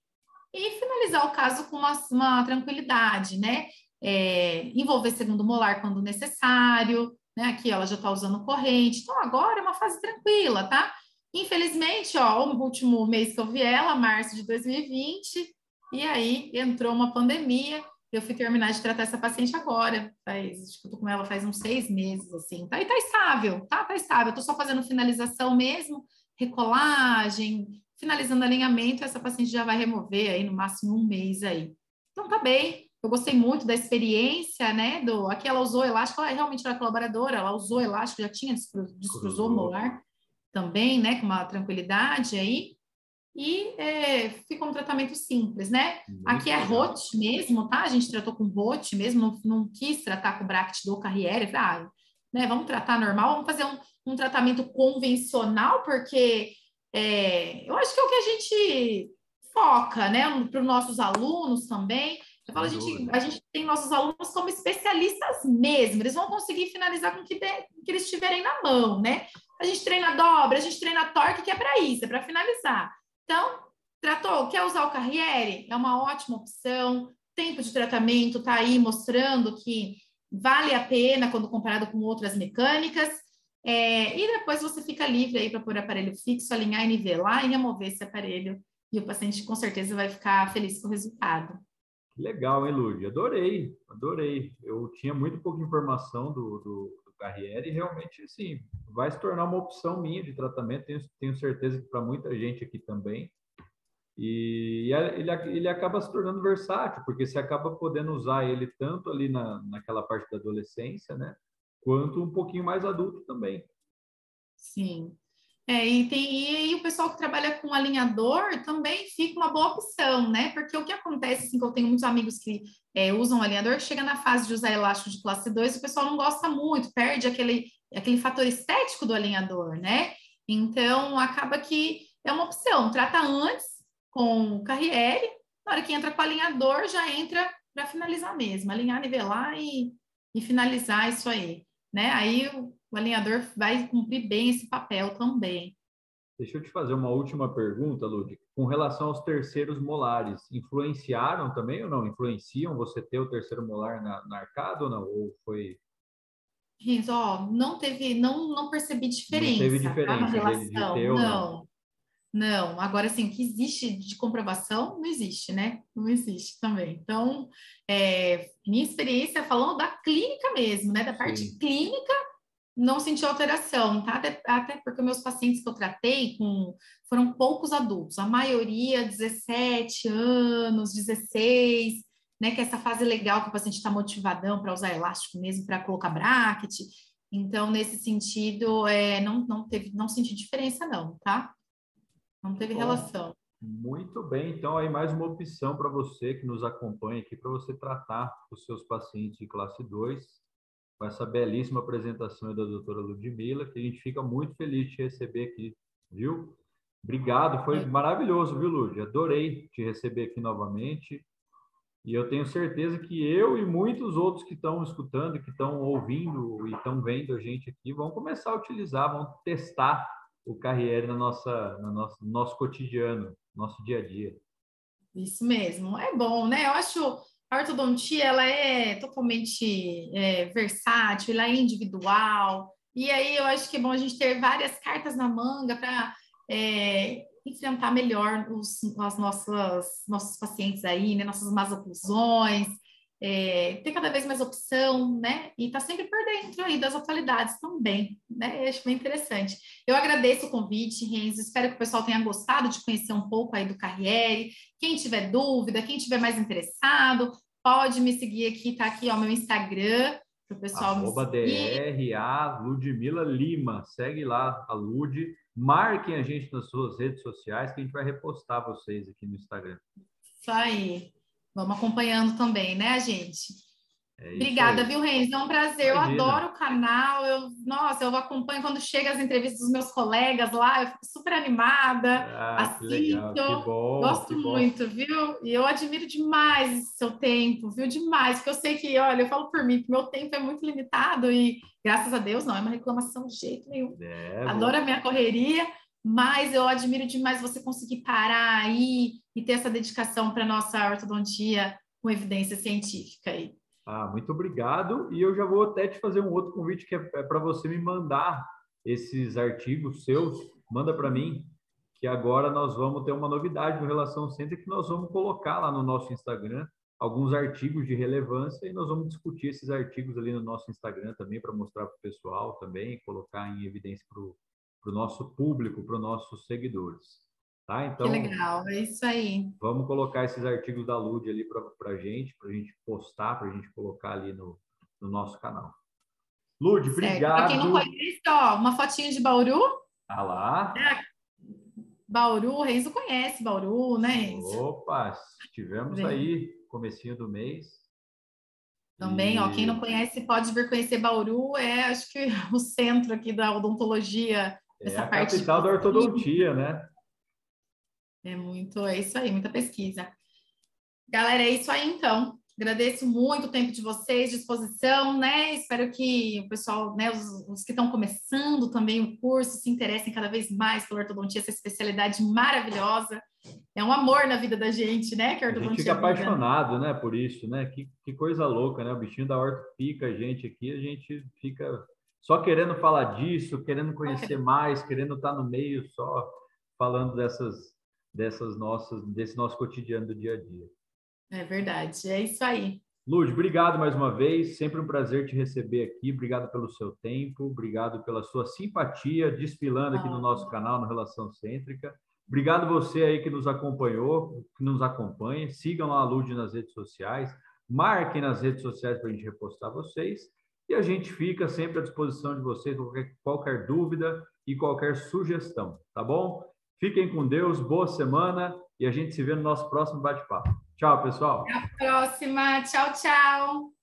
e finalizar o caso com uma, uma tranquilidade, né? É, envolver segundo molar quando necessário, né? Aqui ela já está usando corrente, então agora é uma fase tranquila, tá? Infelizmente, ó, o último mês que eu vi ela, março de 2020, e aí entrou uma pandemia. Eu fui terminar de tratar essa paciente agora. Faz, acho que eu tô com ela faz uns seis meses, assim. Tá, e tá estável, tá? Tá estável. Eu tô só fazendo finalização mesmo, recolagem, finalizando alinhamento. Essa paciente já vai remover aí no máximo um mês aí. Então tá bem. Eu gostei muito da experiência, né? Do, aqui ela usou elástico, ela realmente era colaboradora, ela usou elástico, já tinha descruzou o molar também, né, com uma tranquilidade aí. E é, fica um tratamento simples, né? Muito Aqui é ROT mesmo, tá? A gente tratou com ROT mesmo, não, não quis tratar com bracket do Carriere. Ah, né, vamos tratar normal, vamos fazer um, um tratamento convencional, porque é, eu acho que é o que a gente foca, né, para os nossos alunos também. Eu falo, a gente, a gente tem nossos alunos como especialistas mesmo, eles vão conseguir finalizar com o que, que eles tiverem na mão, né? A gente treina dobra, a gente treina torque, que é para isso, é para finalizar. Então, tratou, quer usar o Carriere? É uma ótima opção. Tempo de tratamento está aí mostrando que vale a pena quando comparado com outras mecânicas. É, e depois você fica livre aí para pôr aparelho fixo, alinhar e nivelar e remover esse aparelho. E o paciente com certeza vai ficar feliz com o resultado. Legal, hein, Lud? Adorei, adorei. Eu tinha muito pouca informação do, do, E realmente, assim, vai se tornar uma opção minha de tratamento, tenho, tenho certeza que para muita gente aqui também. E ele, ele acaba se tornando versátil, porque você acaba podendo usar ele tanto ali na, naquela parte da adolescência, né? Quanto um pouquinho mais adulto também. Sim. É, e tem e, o pessoal que trabalha com alinhador também fica uma boa opção, né? Porque o que acontece, assim, que eu tenho muitos amigos que é, usam alinhador, chega na fase de usar elástico de classe 2, o pessoal não gosta muito, perde aquele, aquele fator estético do alinhador, né? Então, acaba que é uma opção, trata antes com o Carriere, na hora que entra com o alinhador, já entra para finalizar mesmo, alinhar, nivelar e, e finalizar isso aí, né? Aí o alinhador vai cumprir bem esse papel também. Deixa eu te fazer uma última pergunta, Lud. Com relação aos terceiros molares, influenciaram também ou não? Influenciam você ter o terceiro molar na, na arcada ou não? Ou foi Renzo, ó, não teve, não, não percebi diferença. Não teve diferença tá, relação. Ter não. não. Não, agora assim, o que existe de comprovação não existe, né? Não existe também. Então, é, minha experiência falando da clínica mesmo, né? Da parte Sim. clínica, não senti alteração, tá? Até, até, porque meus pacientes que eu tratei com, foram poucos adultos, a maioria 17 anos, 16, né? Que é essa fase legal que o paciente está motivadão para usar elástico mesmo, para colocar bracket. Então, nesse sentido, é, não, não teve, não senti diferença, não, tá? Não teve Bom, relação. Muito bem, então aí mais uma opção para você que nos acompanha aqui, para você tratar os seus pacientes de classe 2 com essa belíssima apresentação da doutora Ludmilla, que a gente fica muito feliz de te receber aqui, viu? Obrigado, foi maravilhoso, viu, Lud? Adorei te receber aqui novamente. E eu tenho certeza que eu e muitos outros que estão escutando, que estão ouvindo e estão vendo a gente aqui, vão começar a utilizar, vão testar o Carriere na nossa, no nosso, no nosso cotidiano, nosso dia a dia. Isso mesmo, é bom, né? Eu acho a ortodontia ela é totalmente é, versátil, ela é individual, e aí eu acho que é bom a gente ter várias cartas na manga para é, enfrentar melhor os, as nossas nossos pacientes aí, né, nossas más oclusões, é, ter cada vez mais opção, né? E tá sempre por dentro aí das atualidades também, né? Eu acho bem interessante. Eu agradeço o convite, Renzo. Espero que o pessoal tenha gostado de conhecer um pouco aí do Carriere. Quem tiver dúvida, quem tiver mais interessado, pode me seguir aqui, tá aqui, ó, meu Instagram, para o pessoal Arroba me seguir. DRA Ludmila Lima. Segue lá a Lud. Marquem a gente nas suas redes sociais que a gente vai repostar vocês aqui no Instagram. Isso aí. Vamos acompanhando também, né, gente? É Obrigada, aí. viu, Renzo? É um prazer. Imagina. Eu adoro o canal. Eu, nossa, eu acompanho quando chega as entrevistas dos meus colegas lá, eu fico super animada. Ah, assisto. Bom, Gosto muito, viu? E eu admiro demais o seu tempo, viu? Demais, porque eu sei que, olha, eu falo por mim, que meu tempo é muito limitado e, graças a Deus, não é uma reclamação de jeito nenhum. É, adoro a minha correria, mas eu admiro demais você conseguir parar aí e ter essa dedicação para nossa ortodontia com evidência científica aí. Ah, muito obrigado. E eu já vou até te fazer um outro convite que é, é para você me mandar esses artigos seus. Manda para mim, que agora nós vamos ter uma novidade no Relação Center que nós vamos colocar lá no nosso Instagram alguns artigos de relevância e nós vamos discutir esses artigos ali no nosso Instagram também para mostrar para o pessoal também, colocar em evidência para o para o nosso público, para os nossos seguidores. Tá? Então, que legal, é isso aí. Vamos colocar esses artigos da Lud ali para a gente, para a gente postar, para a gente colocar ali no, no nosso canal. Lud, obrigado. Para quem não conhece, ó, uma fotinha de Bauru. Ah lá. É. Bauru, Renzo conhece Bauru, né, Renzo? Opa, estivemos Bem. aí, comecinho do mês. Também, e... ó, quem não conhece pode vir conhecer Bauru, é acho que *laughs* o centro aqui da odontologia é a capital da ortodontia, né? É muito, é isso aí, muita pesquisa. Galera, é isso aí então. Agradeço muito o tempo de vocês, disposição, né? Espero que o pessoal, né, os, os que estão começando também o curso, se interessem cada vez mais pela ortodontia, essa especialidade maravilhosa. É um amor na vida da gente, né? Que a, ortodontia a gente fica apaixonado, né, por isso, né? Que, que coisa louca, né? O bichinho da horta pica a gente aqui, a gente fica só querendo falar disso, querendo conhecer mais, querendo estar no meio só falando dessas dessas nossas desse nosso cotidiano do dia a dia. É verdade, é isso aí. Lud, obrigado mais uma vez, sempre um prazer te receber aqui, obrigado pelo seu tempo, obrigado pela sua simpatia desfilando aqui no nosso canal no Relação Cêntrica. Obrigado você aí que nos acompanhou, que nos acompanha. Sigam a Lud nas redes sociais, marquem nas redes sociais para a gente repostar vocês. E a gente fica sempre à disposição de vocês, qualquer, qualquer dúvida, e qualquer sugestão, tá bom? Fiquem com Deus, boa semana e a gente se vê no nosso próximo bate-papo. Tchau, pessoal. Até a próxima. Tchau, tchau.